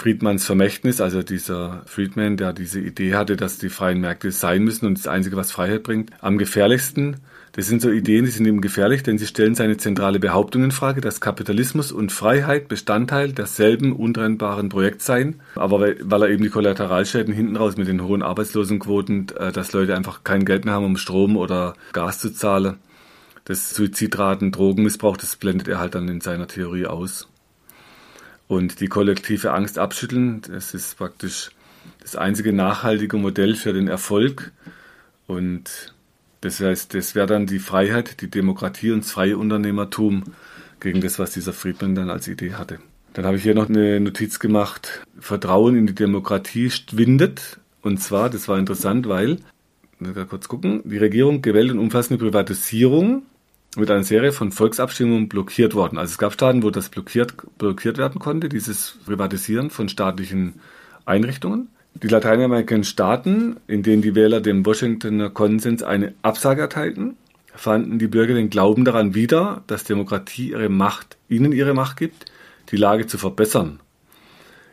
Friedmans Vermächtnis, also dieser Friedman, der diese Idee hatte, dass die freien Märkte sein müssen und das Einzige, was Freiheit bringt, am gefährlichsten. Das sind so Ideen, die sind eben gefährlich, denn sie stellen seine zentrale Behauptung in Frage, dass Kapitalismus und Freiheit Bestandteil derselben untrennbaren Projekt seien. Aber weil, weil er eben die Kollateralschäden hinten raus mit den hohen Arbeitslosenquoten, äh, dass Leute einfach kein Geld mehr haben, um Strom oder Gas zu zahlen, das Suizidraten, Drogenmissbrauch, das blendet er halt dann in seiner Theorie aus. Und die kollektive Angst abschütteln, das ist praktisch das einzige nachhaltige Modell für den Erfolg. Und das heißt, das wäre dann die Freiheit, die Demokratie und das freie Unternehmertum gegen das, was dieser Friedman dann als Idee hatte. Dann habe ich hier noch eine Notiz gemacht. Vertrauen in die Demokratie schwindet. Und zwar, das war interessant, weil, mal kurz gucken, die Regierung gewählt und umfassende Privatisierung mit einer Serie von Volksabstimmungen blockiert worden. Also es gab Staaten, wo das blockiert, blockiert werden konnte, dieses Privatisieren von staatlichen Einrichtungen. Die lateinamerikanischen Staaten, in denen die Wähler dem Washingtoner Konsens eine Absage erteilten, fanden die Bürger den Glauben daran wieder, dass Demokratie ihre Macht, ihnen ihre Macht gibt, die Lage zu verbessern.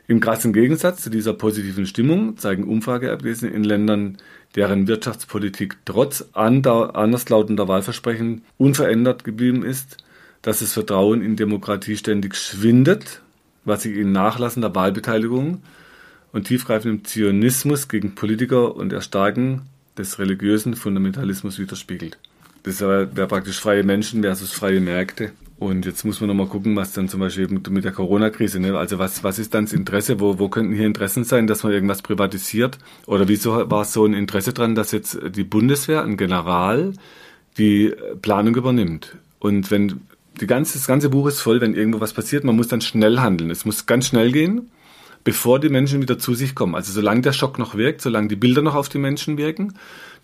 Im krassen Gegensatz zu dieser positiven Stimmung zeigen Umfrageergebnisse in Ländern, deren Wirtschaftspolitik trotz anderslautender Wahlversprechen unverändert geblieben ist, dass das Vertrauen in Demokratie ständig schwindet, was sich in nachlassender Wahlbeteiligung und tiefgreifendem Zionismus gegen Politiker und Erstarken des religiösen Fundamentalismus widerspiegelt. Das wäre praktisch freie Menschen versus freie Märkte. Und jetzt muss man nochmal gucken, was dann zum Beispiel mit, der Corona-Krise, ne? also was, was ist dann das Interesse, wo, wo könnten hier Interessen sein, dass man irgendwas privatisiert? Oder wieso war so ein Interesse dran, dass jetzt die Bundeswehr, ein General, die Planung übernimmt? Und wenn die ganze, das ganze Buch ist voll, wenn irgendwo was passiert, man muss dann schnell handeln. Es muss ganz schnell gehen, bevor die Menschen wieder zu sich kommen. Also solange der Schock noch wirkt, solange die Bilder noch auf die Menschen wirken,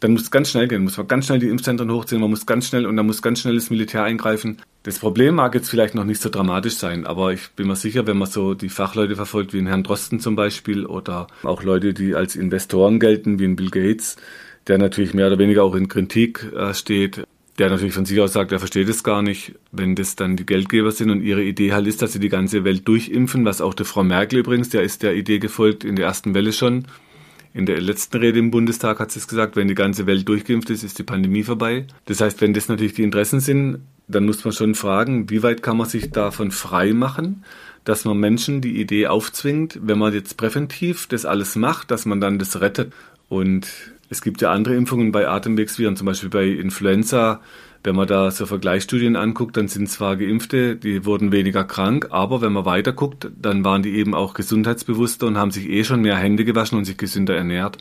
dann muss es ganz schnell gehen, muss man ganz schnell die Impfzentren hochziehen, man muss ganz schnell und dann muss ganz schnell das Militär eingreifen. Das Problem mag jetzt vielleicht noch nicht so dramatisch sein, aber ich bin mir sicher, wenn man so die Fachleute verfolgt, wie in Herrn Drosten zum Beispiel, oder auch Leute, die als Investoren gelten, wie in Bill Gates, der natürlich mehr oder weniger auch in Kritik äh, steht, der natürlich von sich aus sagt, er versteht es gar nicht, wenn das dann die Geldgeber sind und ihre Idee halt ist, dass sie die ganze Welt durchimpfen, was auch der Frau Merkel übrigens, der ist der Idee gefolgt in der ersten Welle schon, in der letzten Rede im Bundestag hat sie es gesagt, wenn die ganze Welt durchgeimpft ist, ist die Pandemie vorbei. Das heißt, wenn das natürlich die Interessen sind, dann muss man schon fragen, wie weit kann man sich davon frei machen, dass man Menschen die Idee aufzwingt, wenn man jetzt präventiv das alles macht, dass man dann das rettet. Und es gibt ja andere Impfungen bei Atemwegsviren, zum Beispiel bei Influenza Wenn man da so Vergleichsstudien anguckt, dann sind zwar Geimpfte, die wurden weniger krank, aber wenn man weiter guckt, dann waren die eben auch gesundheitsbewusster und haben sich eh schon mehr Hände gewaschen und sich gesünder ernährt.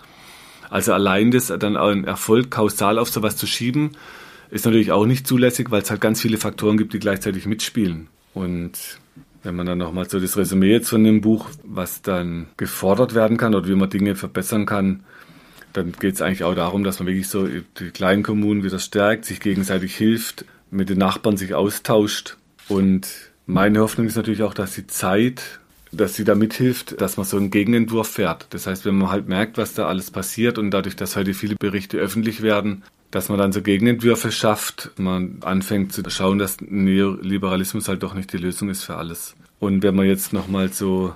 Also allein das dann ein Erfolg kausal auf sowas zu schieben, ist natürlich auch nicht zulässig, weil es halt ganz viele Faktoren gibt, die gleichzeitig mitspielen. Und wenn man dann nochmal so das Resümee jetzt von dem Buch, was dann gefordert werden kann oder wie man Dinge verbessern kann, dann geht es eigentlich auch darum, dass man wirklich so die kleinen Kommunen wieder stärkt, sich gegenseitig hilft, mit den Nachbarn sich austauscht. Und meine Hoffnung ist natürlich auch, dass die Zeit dass sie da mithilft, dass man so einen Gegenentwurf fährt. Das heißt, wenn man halt merkt, was da alles passiert und dadurch, dass heute viele Berichte öffentlich werden, dass man dann so Gegenentwürfe schafft, man anfängt zu schauen, dass Neoliberalismus halt doch nicht die Lösung ist für alles. Und wenn man jetzt nochmal so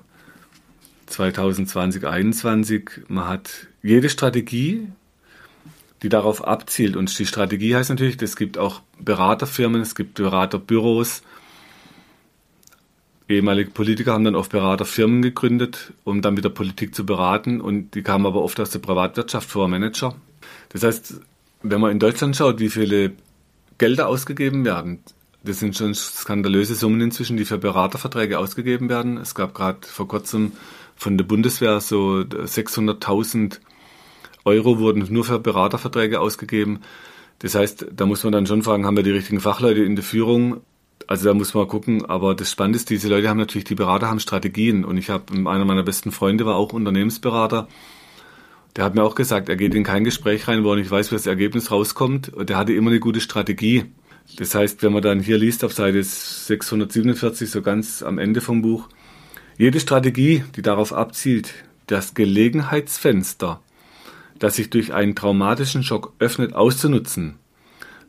2020, 2021, man hat jede Strategie, die darauf abzielt. Und die Strategie heißt natürlich, es gibt auch Beraterfirmen, es gibt Beraterbüros, ehemalige Politiker haben dann oft Beraterfirmen gegründet, um dann wieder Politik zu beraten und die kamen aber oft aus der Privatwirtschaft vor Manager. Das heißt, wenn man in Deutschland schaut, wie viele Gelder ausgegeben werden, das sind schon skandalöse Summen inzwischen, die für Beraterverträge ausgegeben werden. Es gab gerade vor kurzem von der Bundeswehr so 600.000 Euro wurden nur für Beraterverträge ausgegeben. Das heißt, da muss man dann schon fragen, haben wir die richtigen Fachleute in der Führung? Also da muss man gucken, aber das Spannende ist, diese Leute haben natürlich, die Berater haben Strategien und ich habe, einer meiner besten Freunde war auch Unternehmensberater, der hat mir auch gesagt, er geht in kein Gespräch rein, wo er nicht weiß, wie das Ergebnis rauskommt und der hatte immer eine gute Strategie. Das heißt, wenn man dann hier liest auf Seite 647, so ganz am Ende vom Buch, jede Strategie, die darauf abzielt, das Gelegenheitsfenster, das sich durch einen traumatischen Schock öffnet, auszunutzen,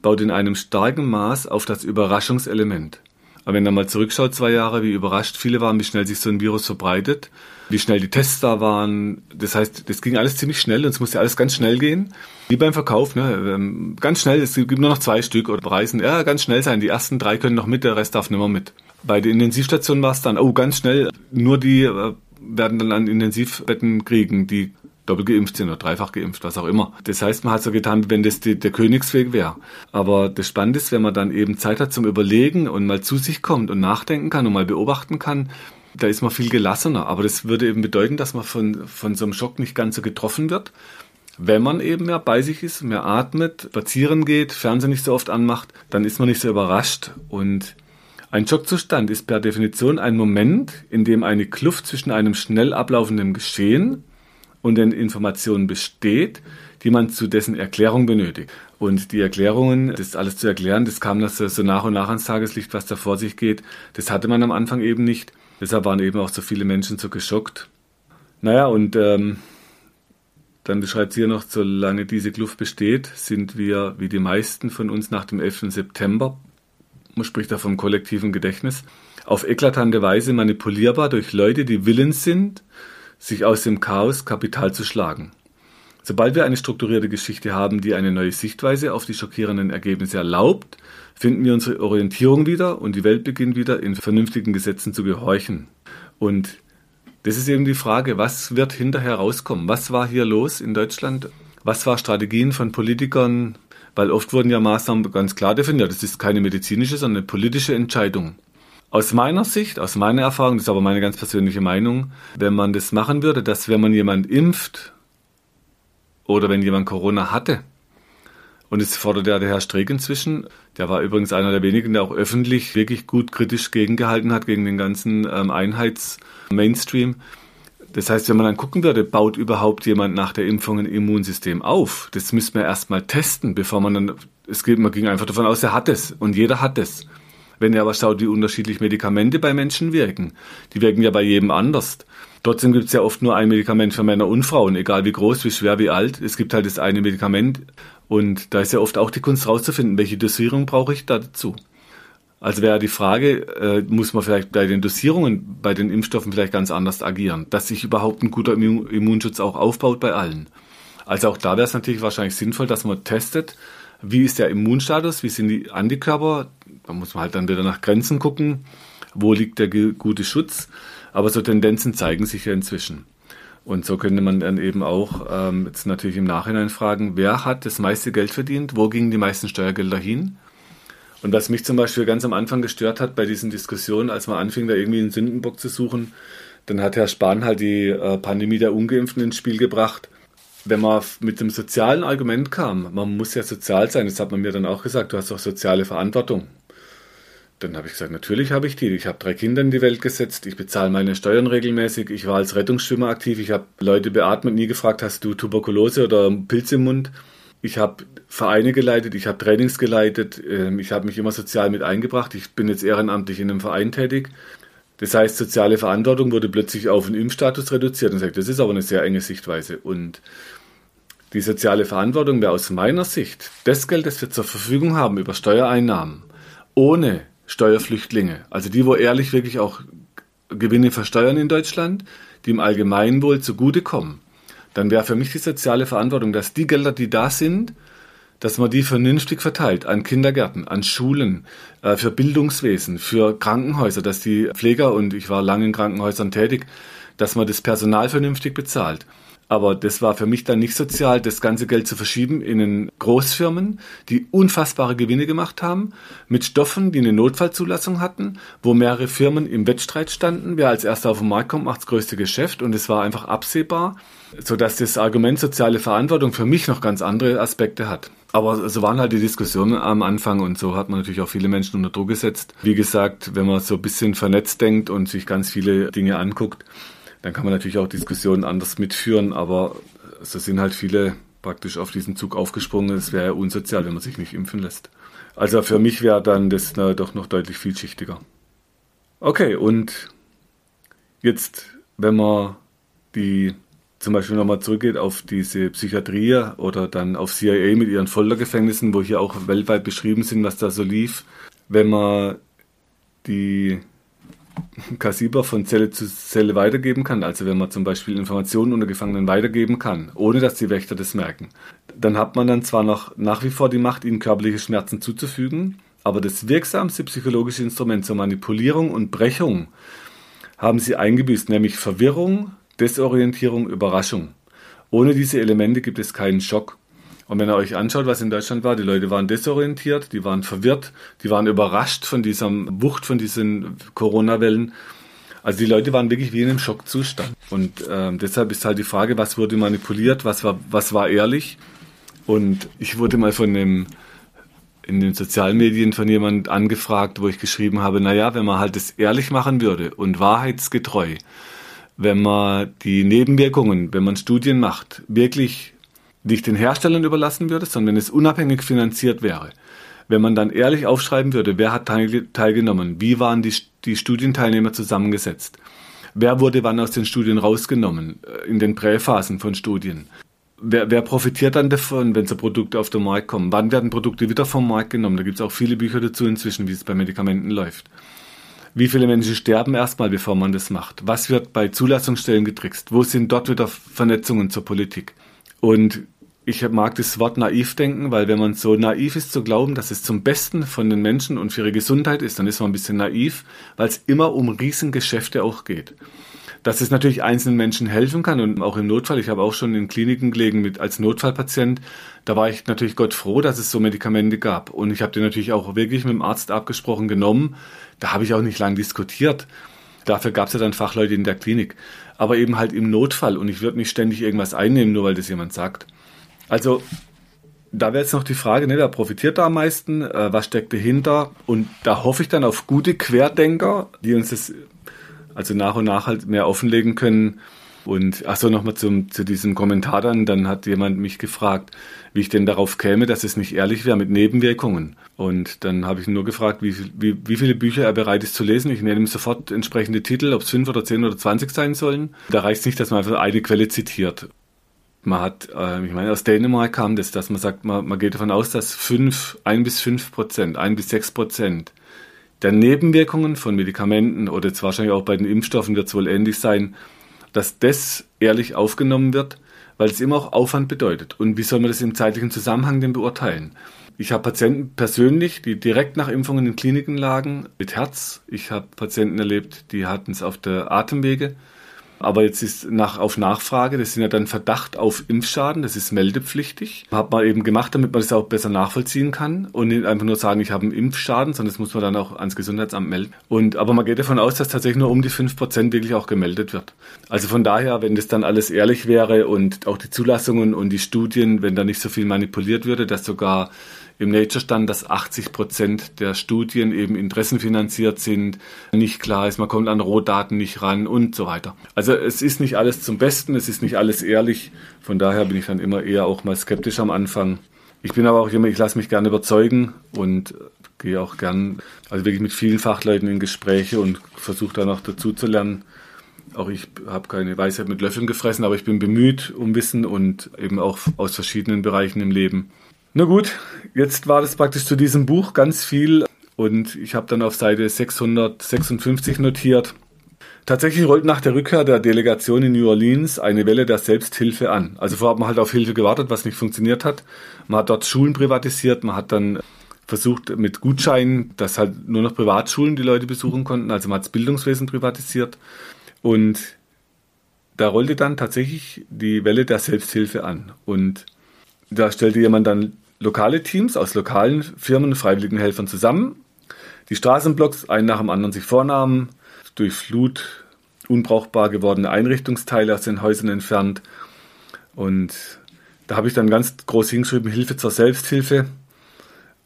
baut in einem starken Maß auf das Überraschungselement. Aber wenn man mal zurückschaut, zwei Jahre, wie überrascht viele waren, wie schnell sich so ein Virus verbreitet, wie schnell die Tests da waren. Das heißt, das ging alles ziemlich schnell und es musste alles ganz schnell gehen. Wie beim Verkauf, ne? Ähm, ganz schnell, es gibt nur noch zwei Stück oder Preisen. Ja, ganz schnell sein. Die ersten drei können noch mit, der Rest darf nicht mehr mit. Bei den Intensivstationen war es dann, oh, ganz schnell, nur die äh, werden dann an Intensivbetten kriegen, die doppelt geimpft sind oder dreifach geimpft, was auch immer. Das heißt, man hat so getan, wenn das die, der Königsweg wäre. Aber das Spannende ist, wenn man dann eben Zeit hat zum Überlegen und mal zu sich kommt und nachdenken kann und mal beobachten kann, da ist man viel gelassener. Aber das würde eben bedeuten, dass man von, von so einem Schock nicht ganz so getroffen wird. Wenn man eben mehr bei sich ist, mehr atmet, spazieren geht, Fernsehen nicht so oft anmacht, dann ist man nicht so überrascht. Und ein Schockzustand ist per Definition ein Moment, in dem eine Kluft zwischen einem schnell ablaufenden Geschehen und den Informationen besteht, die man zu dessen Erklärung benötigt. Und die Erklärungen, das alles zu erklären, das kam das so nach und nach ans Tageslicht, was da vor sich geht. Das hatte man am Anfang eben nicht. Deshalb waren eben auch so viele Menschen so geschockt. Naja, und ähm, dann beschreibt sie hier noch, solange diese Kluft besteht, sind wir, wie die meisten von uns nach dem 11. September, man spricht da vom kollektiven Gedächtnis, auf eklatante Weise manipulierbar durch Leute, die willens sind, sich aus dem Chaos Kapital zu schlagen. Sobald wir eine strukturierte Geschichte haben, die eine neue Sichtweise auf die schockierenden Ergebnisse erlaubt, finden wir unsere Orientierung wieder und die Welt beginnt wieder in vernünftigen Gesetzen zu gehorchen. Und das ist eben die Frage, was wird hinterher rauskommen? Was war hier los in Deutschland? Was war Strategien von Politikern? Weil oft wurden ja Maßnahmen ganz klar definiert. Das ist keine medizinische, sondern eine politische Entscheidung. Aus meiner Sicht, aus meiner Erfahrung, das ist aber meine ganz persönliche Meinung, wenn man das machen würde, dass wenn man jemand impft oder wenn jemand Corona hatte, und es fordert ja der Herr Streeck inzwischen, der war übrigens einer der wenigen, der auch öffentlich wirklich gut kritisch gegengehalten hat, gegen den ganzen ähm, Einheits-Mainstream. Das heißt, wenn man dann gucken würde, baut überhaupt jemand nach der Impfung ein Immunsystem auf? Das müsste man erstmal testen, bevor man dann, es geht, man ging einfach davon aus, er hat es und jeder hat es. Wenn ihr aber schaut, wie unterschiedlich Medikamente bei Menschen wirken, die wirken ja bei jedem anders. Trotzdem gibt es ja oft nur ein Medikament für Männer und Frauen, egal wie groß, wie schwer, wie alt. Es gibt halt das eine Medikament und da ist ja oft auch die Kunst rauszufinden, welche Dosierung brauche ich dazu. Also wäre die Frage, äh, muss man vielleicht bei den Dosierungen, bei den Impfstoffen vielleicht ganz anders agieren, dass sich überhaupt ein guter Immunschutz auch aufbaut bei allen. Also auch da wäre es natürlich wahrscheinlich sinnvoll, dass man testet, wie ist der Immunstatus, wie sind die Antikörper, da muss man halt dann wieder nach Grenzen gucken, wo liegt der gute Schutz. Aber so Tendenzen zeigen sich ja inzwischen. Und so könnte man dann eben auch ähm, jetzt natürlich im Nachhinein fragen, wer hat das meiste Geld verdient, wo gingen die meisten Steuergelder hin? Und was mich zum Beispiel ganz am Anfang gestört hat bei diesen Diskussionen, als man anfing, da irgendwie einen Sündenbock zu suchen, dann hat Herr Spahn halt die äh, Pandemie der Ungeimpften ins Spiel gebracht. Wenn man mit dem sozialen Argument kam, man muss ja sozial sein, das hat man mir dann auch gesagt, du hast doch soziale Verantwortung. Dann habe ich gesagt, natürlich habe ich die. Ich habe drei Kinder in die Welt gesetzt, ich bezahle meine Steuern regelmäßig, ich war als Rettungsschwimmer aktiv, ich habe Leute beatmet, nie gefragt, hast du Tuberkulose oder Pilz im Mund. Ich habe Vereine geleitet, ich habe Trainings geleitet, ähm, ich habe mich immer sozial mit eingebracht. Ich bin jetzt ehrenamtlich in einem Verein tätig. Das heißt, soziale Verantwortung wurde plötzlich auf einen Impfstatus reduziert und sagt, das ist aber eine sehr enge Sichtweise. Und die soziale Verantwortung wäre aus meiner Sicht das Geld, das wir zur Verfügung haben über Steuereinnahmen, ohne Steuerflüchtlinge, also die, wo ehrlich wirklich auch Gewinne versteuern in Deutschland, die im Allgemeinwohl zugutekommen, dann wäre für mich die soziale Verantwortung, dass die Gelder, die da sind, dass man die vernünftig verteilt an Kindergärten, an Schulen, äh, für Bildungswesen, für Krankenhäuser, dass die Pfleger, und ich war lange in Krankenhäusern tätig, dass man das Personal vernünftig bezahlt. Aber das war für mich dann nicht sozial, das ganze Geld zu verschieben in Großfirmen, die unfassbare Gewinne gemacht haben, mit Stoffen, die eine Notfallzulassung hatten, wo mehrere Firmen im Wettstreit standen. Wer als erster auf den Markt kommt, macht das größte Geschäft und es war einfach absehbar, sodass das Argument soziale Verantwortung für mich noch ganz andere Aspekte hat. Aber so waren halt die Diskussionen am Anfang und so hat man natürlich auch viele Menschen unter Druck gesetzt. Wie gesagt, wenn man so ein bisschen vernetzt denkt und sich ganz viele Dinge anguckt, dann kann man natürlich auch Diskussionen anders mitführen, aber so sind halt viele praktisch auf diesen Zug aufgesprungen. Es wäre ja unsozial, wenn man sich nicht impfen lässt. Also für mich wäre dann das na, doch noch deutlich vielschichtiger. Okay, und jetzt, wenn man die zum Beispiel nochmal zurückgeht auf diese Psychiatrie oder dann auf CIA mit ihren Foltergefängnissen, wo hier auch weltweit beschrieben sind, was da so lief. Wenn man die Kassiber von Zelle zu Zelle weitergeben kann, also wenn man zum Beispiel Informationen unter Gefangenen weitergeben kann, ohne dass die Wächter das merken, dann hat man dann zwar noch nach wie vor die Macht, ihnen körperliche Schmerzen zuzufügen, aber das wirksamste psychologische Instrument zur Manipulierung und Brechung haben sie eingebüßt, nämlich Verwirrung, Desorientierung, Überraschung. Ohne diese Elemente gibt es keinen Schock. Und wenn ihr euch anschaut, was in Deutschland war, die Leute waren desorientiert, die waren verwirrt, die waren überrascht von dieser Wucht von diesen Corona-Wellen. Also die Leute waren wirklich wie in einem Schockzustand. Und äh, deshalb ist halt die Frage, was wurde manipuliert, was war, was war ehrlich. Und ich wurde mal von dem in den Sozialmedien von jemand angefragt, wo ich geschrieben habe, naja, wenn man halt das ehrlich machen würde und wahrheitsgetreu, wenn man die Nebenwirkungen, wenn man Studien macht, wirklich nicht den Herstellern überlassen würde, sondern wenn es unabhängig finanziert wäre. Wenn man dann ehrlich aufschreiben würde, wer hat teilgenommen, wie waren die, die Studienteilnehmer zusammengesetzt, wer wurde wann aus den Studien rausgenommen, äh, in den Präphasen von Studien, wer, wer profitiert dann davon, wenn so Produkte auf den Markt kommen, wann werden Produkte wieder vom Markt genommen, da gibt es auch viele Bücher dazu inzwischen, wie es bei Medikamenten läuft. Wie viele Menschen sterben erstmal, bevor man das macht? Was wird bei Zulassungsstellen getrickst? Wo sind dort wieder Vernetzungen zur Politik? Und ich mag das Wort naiv denken, weil wenn man so naiv ist zu glauben, dass es zum Besten von den Menschen und für ihre Gesundheit ist, dann ist man ein bisschen naiv, weil es immer um Riesengeschäfte auch geht. Dass es natürlich einzelnen Menschen helfen kann und auch im Notfall. Ich habe auch schon in Kliniken gelegen mit als Notfallpatient. Da war ich natürlich Gott froh, dass es so Medikamente gab. Und ich habe die natürlich auch wirklich mit dem Arzt abgesprochen genommen. Da habe ich auch nicht lange diskutiert. Dafür gab es ja dann Fachleute in der Klinik. Aber eben halt im Notfall. Und ich würde nicht ständig irgendwas einnehmen, nur weil das jemand sagt. Also da wäre jetzt noch die Frage, ne, wer profitiert da am meisten, äh, was steckt dahinter? Und da hoffe ich dann auf gute Querdenker, die uns das also nach und nach halt mehr offenlegen können. Und achso, nochmal zu diesem Kommentar dann, dann hat jemand mich gefragt, wie ich denn darauf käme, dass es nicht ehrlich wäre mit Nebenwirkungen. Und dann habe ich nur gefragt, wie, wie, wie viele Bücher er bereit ist zu lesen. Ich nenne ihm sofort entsprechende Titel, ob es fünf oder zehn oder zwanzig sein sollen. Da reicht es nicht, dass man einfach eine Quelle zitiert. Man hat, äh, ich meine, aus Dänemark kam das, dass man sagt, man, man geht davon aus, dass fünf, ein bis fünf Prozent, ein bis sechs Prozent der Nebenwirkungen von Medikamenten oder jetzt wahrscheinlich auch bei den Impfstoffen wird es wohl ähnlich sein, dass das ehrlich aufgenommen wird, weil es immer auch Aufwand bedeutet. Und wie soll man das im zeitlichen Zusammenhang denn beurteilen? Ich habe Patienten persönlich, die direkt nach Impfungen in Kliniken lagen mit Herz. Ich habe Patienten erlebt, die hatten es auf der Atemwege Aber jetzt ist nach, auf Nachfrage, das sind ja dann Verdacht auf Impfschaden, das ist meldepflichtig. Hat man eben gemacht, damit man das auch besser nachvollziehen kann und nicht einfach nur sagen, ich habe einen Impfschaden, sondern das muss man dann auch ans Gesundheitsamt melden. Und, aber man geht davon aus, dass tatsächlich nur um die 5% wirklich auch gemeldet wird. Also von daher, wenn das dann alles ehrlich wäre und auch die Zulassungen und die Studien, wenn da nicht so viel manipuliert würde, dass sogar im Nature stand, dass 80 Prozent der Studien eben interessenfinanziert sind, nicht klar ist, man kommt an Rohdaten nicht ran und so weiter. Also es ist nicht alles zum Besten, es ist nicht alles ehrlich. Von daher bin ich dann immer eher auch mal skeptisch am Anfang. Ich bin aber auch immer, ich lasse mich gerne überzeugen und gehe auch gern, also wirklich mit vielen Fachleuten in Gespräche und versuche dann auch dazu zu lernen. Auch ich habe keine Weisheit mit Löffeln gefressen, aber ich bin bemüht um Wissen und eben auch aus verschiedenen Bereichen im Leben. Na gut, jetzt war das praktisch zu diesem Buch ganz viel und ich habe dann auf Seite 656 notiert. Tatsächlich rollt nach der Rückkehr der Delegation in New Orleans eine Welle der Selbsthilfe an. Also vorher hat man halt auf Hilfe gewartet, was nicht funktioniert hat. Man hat dort Schulen privatisiert, man hat dann versucht mit Gutscheinen, dass halt nur noch Privatschulen die Leute besuchen konnten. Also man hat das Bildungswesen privatisiert. Und da rollte dann tatsächlich die Welle der Selbsthilfe an. Und da stellte jemand dann lokale Teams aus lokalen Firmen und freiwilligen Helfern zusammen, die Straßenblocks einen nach dem anderen sich vornahmen, durch Flut unbrauchbar gewordene Einrichtungsteile aus den Häusern entfernt. Und da habe ich dann ganz groß hingeschrieben, Hilfe zur Selbsthilfe.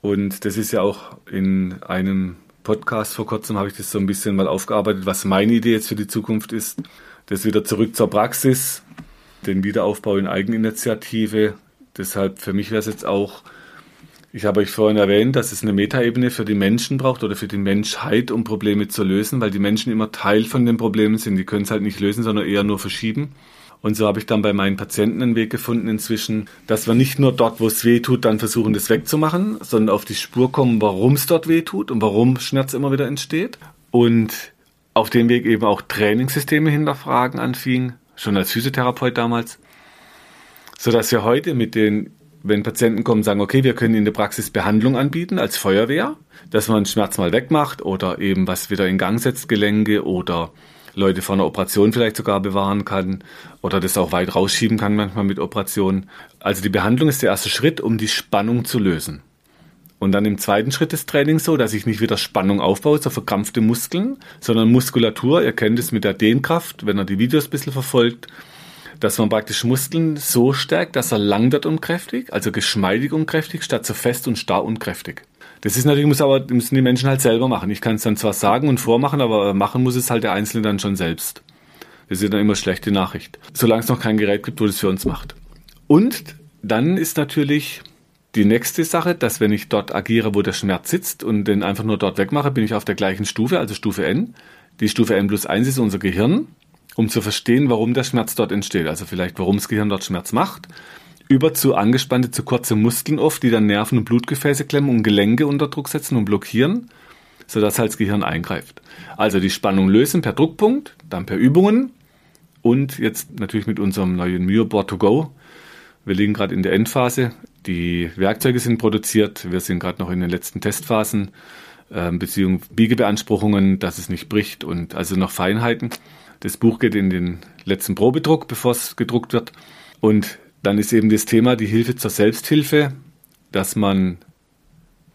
Und das ist ja auch in einem Podcast vor kurzem, habe ich das so ein bisschen mal aufgearbeitet, was meine Idee jetzt für die Zukunft ist. Das wieder zurück zur Praxis, den Wiederaufbau in Eigeninitiative, Deshalb für mich wäre es jetzt auch, ich habe euch vorhin erwähnt, dass es eine Metaebene für die Menschen braucht oder für die Menschheit, um Probleme zu lösen, weil die Menschen immer Teil von den Problemen sind. Die können es halt nicht lösen, sondern eher nur verschieben. Und so habe ich dann bei meinen Patienten einen Weg gefunden inzwischen, dass wir nicht nur dort, wo es weh tut, dann versuchen, das wegzumachen, sondern auf die Spur kommen, warum es dort weh tut und warum Schmerz immer wieder entsteht. Und auf dem Weg eben auch Trainingssysteme hinterfragen anfing, schon als Physiotherapeut damals sodass wir heute mit den, wenn Patienten kommen, sagen, okay, wir können in der Praxis Behandlung anbieten als Feuerwehr, dass man Schmerz mal wegmacht oder eben was wieder in Gang setzt, Gelenke oder Leute vor einer Operation vielleicht sogar bewahren kann oder das auch weit rausschieben kann manchmal mit Operationen. Also die Behandlung ist der erste Schritt, um die Spannung zu lösen. Und dann im zweiten Schritt des Trainings so, dass ich nicht wieder Spannung aufbaue, so verkrampfte Muskeln, sondern Muskulatur. Ihr kennt es mit der Dehnkraft, wenn ihr die Videos ein bisschen verfolgt dass man praktisch Muskeln so stärkt, dass er lang wird und kräftig, also geschmeidig und kräftig, statt so fest und starr und kräftig. Das ist natürlich, muss aber, müssen die Menschen halt selber machen. Ich kann es dann zwar sagen und vormachen, aber machen muss es halt der Einzelne dann schon selbst. Das ist dann immer schlechte Nachricht. Solange es noch kein Gerät gibt, wo das für uns macht. Und dann ist natürlich die nächste Sache, dass wenn ich dort agiere, wo der Schmerz sitzt und den einfach nur dort wegmache, bin ich auf der gleichen Stufe, also Stufe N. Die Stufe N plus 1 ist unser Gehirn um zu verstehen, warum der Schmerz dort entsteht, also vielleicht warum das Gehirn dort Schmerz macht, über zu angespannte, zu kurze Muskeln oft, die dann Nerven und Blutgefäße klemmen und Gelenke unter Druck setzen und blockieren, sodass halt das Gehirn eingreift. Also die Spannung lösen per Druckpunkt, dann per Übungen und jetzt natürlich mit unserem neuen Myoboard to go. Wir liegen gerade in der Endphase. Die Werkzeuge sind produziert. Wir sind gerade noch in den letzten Testphasen, äh, Beziehung Biegebeanspruchungen, dass es nicht bricht und also noch Feinheiten. Das Buch geht in den letzten Probedruck, bevor es gedruckt wird. Und dann ist eben das Thema die Hilfe zur Selbsthilfe, dass man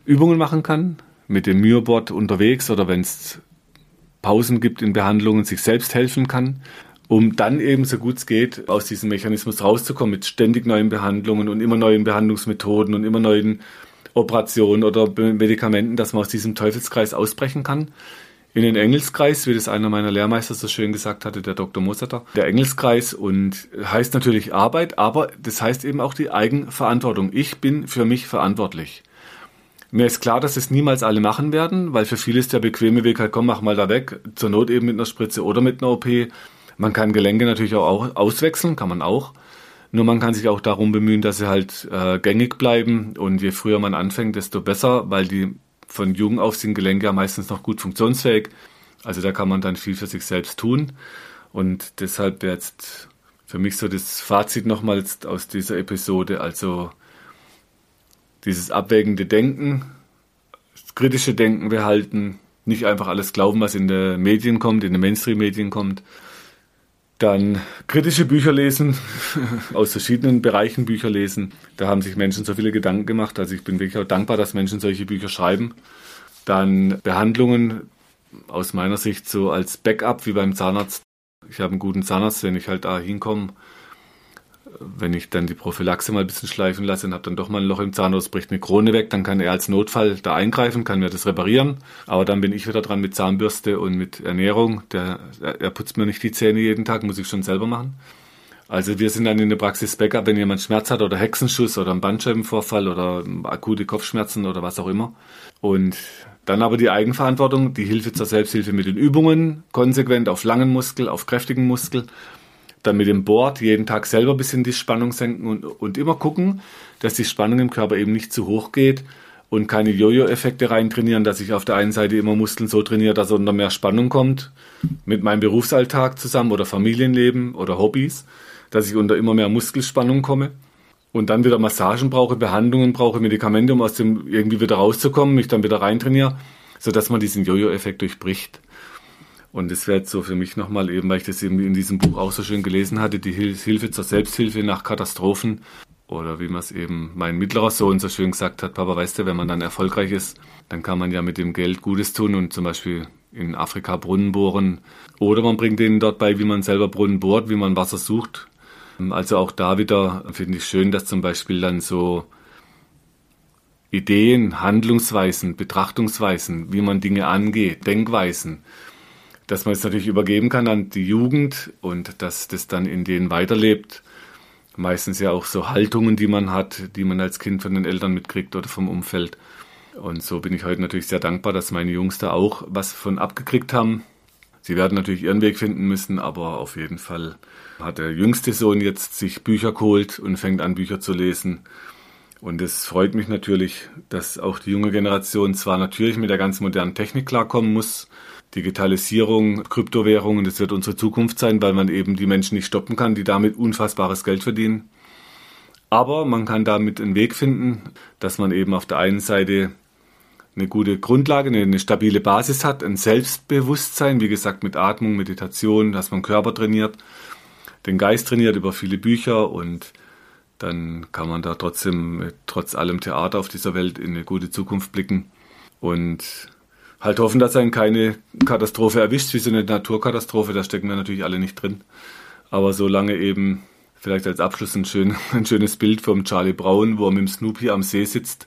Übungen machen kann mit dem Myobot unterwegs oder wenn es Pausen gibt in Behandlungen, sich selbst helfen kann, um dann eben so gut es geht aus diesem Mechanismus rauszukommen mit ständig neuen Behandlungen und immer neuen Behandlungsmethoden und immer neuen Operationen oder Medikamenten, dass man aus diesem Teufelskreis ausbrechen kann in den Engelskreis, wie das einer meiner Lehrmeister so schön gesagt hatte, der Dr. Mosetter. Der Engelskreis und heißt natürlich Arbeit, aber das heißt eben auch die Eigenverantwortung. Ich bin für mich verantwortlich. Mir ist klar, dass es niemals alle machen werden, weil für viele ist der bequeme Weg halt, komm, mach mal da weg, zur Not eben mit einer Spritze oder mit einer OP. Man kann Gelenke natürlich auch auswechseln, kann man auch. Nur man kann sich auch darum bemühen, dass sie halt äh, gängig bleiben und je früher man anfängt, desto besser, weil die von jung auf sind Gelenke ja meistens noch gut funktionsfähig. Also da kann man dann viel für sich selbst tun. Und deshalb jetzt für mich so das Fazit nochmals aus dieser Episode, also dieses abwägende Denken, kritische Denken behalten, nicht einfach alles glauben, was in den Medien kommt, in den Mainstream-Medien kommt. Dann kritische Bücher lesen, aus verschiedenen Bereichen Bücher lesen. Da haben sich Menschen so viele Gedanken gemacht. Also ich bin wirklich auch dankbar, dass Menschen solche Bücher schreiben. Dann Behandlungen aus meiner Sicht so als Backup wie beim Zahnarzt. Ich habe einen guten Zahnarzt, wenn ich halt da hinkomme. Wenn ich dann die Prophylaxe mal ein bisschen schleifen lasse und habe dann doch mal ein Loch im Zahn oder es bricht eine Krone weg, dann kann er als Notfall da eingreifen, kann mir das reparieren. Aber dann bin ich wieder dran mit Zahnbürste und mit Ernährung. Der, er putzt mir nicht die Zähne jeden Tag, muss ich schon selber machen. Also wir sind dann in der Praxis Backup, wenn jemand Schmerz hat oder Hexenschuss oder einen Bandscheibenvorfall oder akute Kopfschmerzen oder was auch immer. Und dann aber die Eigenverantwortung, die Hilfe zur Selbsthilfe mit den Übungen, konsequent auf langen Muskel, auf kräftigen Muskel. Dann mit dem Board jeden Tag selber ein bisschen die Spannung senken und, und immer gucken, dass die Spannung im Körper eben nicht zu hoch geht und keine Jojo-Effekte reintrainieren, dass ich auf der einen Seite immer Muskeln so trainiere, dass unter mehr Spannung kommt, mit meinem Berufsalltag zusammen oder Familienleben oder Hobbys, dass ich unter immer mehr Muskelspannung komme und dann wieder Massagen brauche, Behandlungen brauche, Medikamente, um aus dem irgendwie wieder rauszukommen, mich dann wieder reintrainiere, sodass man diesen Jojo-Effekt durchbricht. Und das wäre jetzt so für mich nochmal eben, weil ich das eben in diesem Buch auch so schön gelesen hatte, die Hilfe zur Selbsthilfe nach Katastrophen. Oder wie man es eben mein mittlerer Sohn so schön gesagt hat, Papa, weißt du, wenn man dann erfolgreich ist, dann kann man ja mit dem Geld Gutes tun und zum Beispiel in Afrika Brunnen bohren. Oder man bringt denen dort bei, wie man selber Brunnen bohrt, wie man Wasser sucht. Also auch da wieder finde ich schön, dass zum Beispiel dann so Ideen, Handlungsweisen, Betrachtungsweisen, wie man Dinge angeht, Denkweisen, dass man es natürlich übergeben kann an die Jugend und dass das dann in denen weiterlebt. Meistens ja auch so Haltungen, die man hat, die man als Kind von den Eltern mitkriegt oder vom Umfeld. Und so bin ich heute natürlich sehr dankbar, dass meine Jungs da auch was von abgekriegt haben. Sie werden natürlich ihren Weg finden müssen, aber auf jeden Fall hat der jüngste Sohn jetzt sich Bücher geholt und fängt an, Bücher zu lesen. Und es freut mich natürlich, dass auch die junge Generation zwar natürlich mit der ganz modernen Technik klarkommen muss, Digitalisierung, Kryptowährungen, das wird unsere Zukunft sein, weil man eben die Menschen nicht stoppen kann, die damit unfassbares Geld verdienen. Aber man kann damit einen Weg finden, dass man eben auf der einen Seite eine gute Grundlage, eine, eine, stabile Basis hat, ein Selbstbewusstsein, wie gesagt, mit Atmung, Meditation, dass man Körper trainiert, den Geist trainiert über viele Bücher und dann kann man da trotzdem, trotz allem Theater auf dieser Welt in eine gute Zukunft blicken und halt hoffen, dass einen keine Katastrophe erwischt, wie so eine Naturkatastrophe, da stecken wir natürlich alle nicht drin. Aber solange eben, vielleicht als Abschluss ein, schön, ein schönes Bild vom Charlie Brown, wo er mit dem Snoopy am See sitzt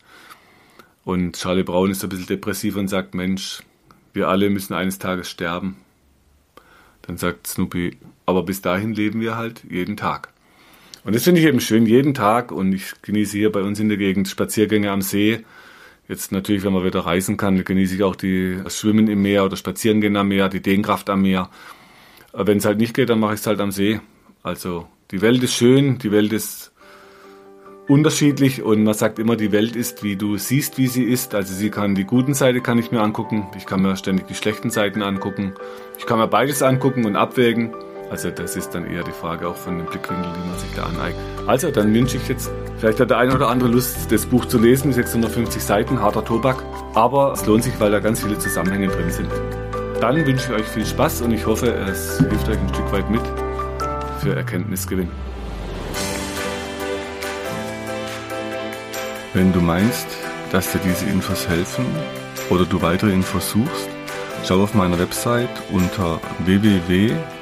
und Charlie Brown ist ein bisschen depressiv und sagt, Mensch, wir alle müssen eines Tages sterben. Dann sagt Snoopy, aber bis dahin leben wir halt jeden Tag. Und das finde ich eben schön, jeden Tag. Und ich genieße hier bei uns in der Gegend Spaziergänge am See. Jetzt natürlich, wenn man wieder reisen kann, genieße ich auch die, das Schwimmen im Meer oder Spazierengehen am Meer, die Dehnkraft am Meer. Wenn es halt nicht geht, dann mache ich es halt am See. Also die Welt ist schön, die Welt ist unterschiedlich und man sagt immer, die Welt ist, wie du siehst, wie sie ist. Also sie kann die guten Seiten kann ich mir angucken, ich kann mir ständig die schlechten Seiten angucken. Ich kann mir beides angucken und abwägen. Also das ist dann eher die Frage auch von dem Blickwinkel, die man sich da aneignet. Also dann wünsche ich jetzt, vielleicht hat der eine oder andere Lust, das Buch zu lesen, 650 Seiten, harter Tobak. Aber es lohnt sich, weil da ganz viele Zusammenhänge drin sind. Dann wünsche ich euch viel Spaß und ich hoffe, es hilft euch ein Stück weit mit für Erkenntnisgewinn. Wenn du meinst, dass dir diese Infos helfen oder du weitere Infos suchst, schau auf meiner Website unter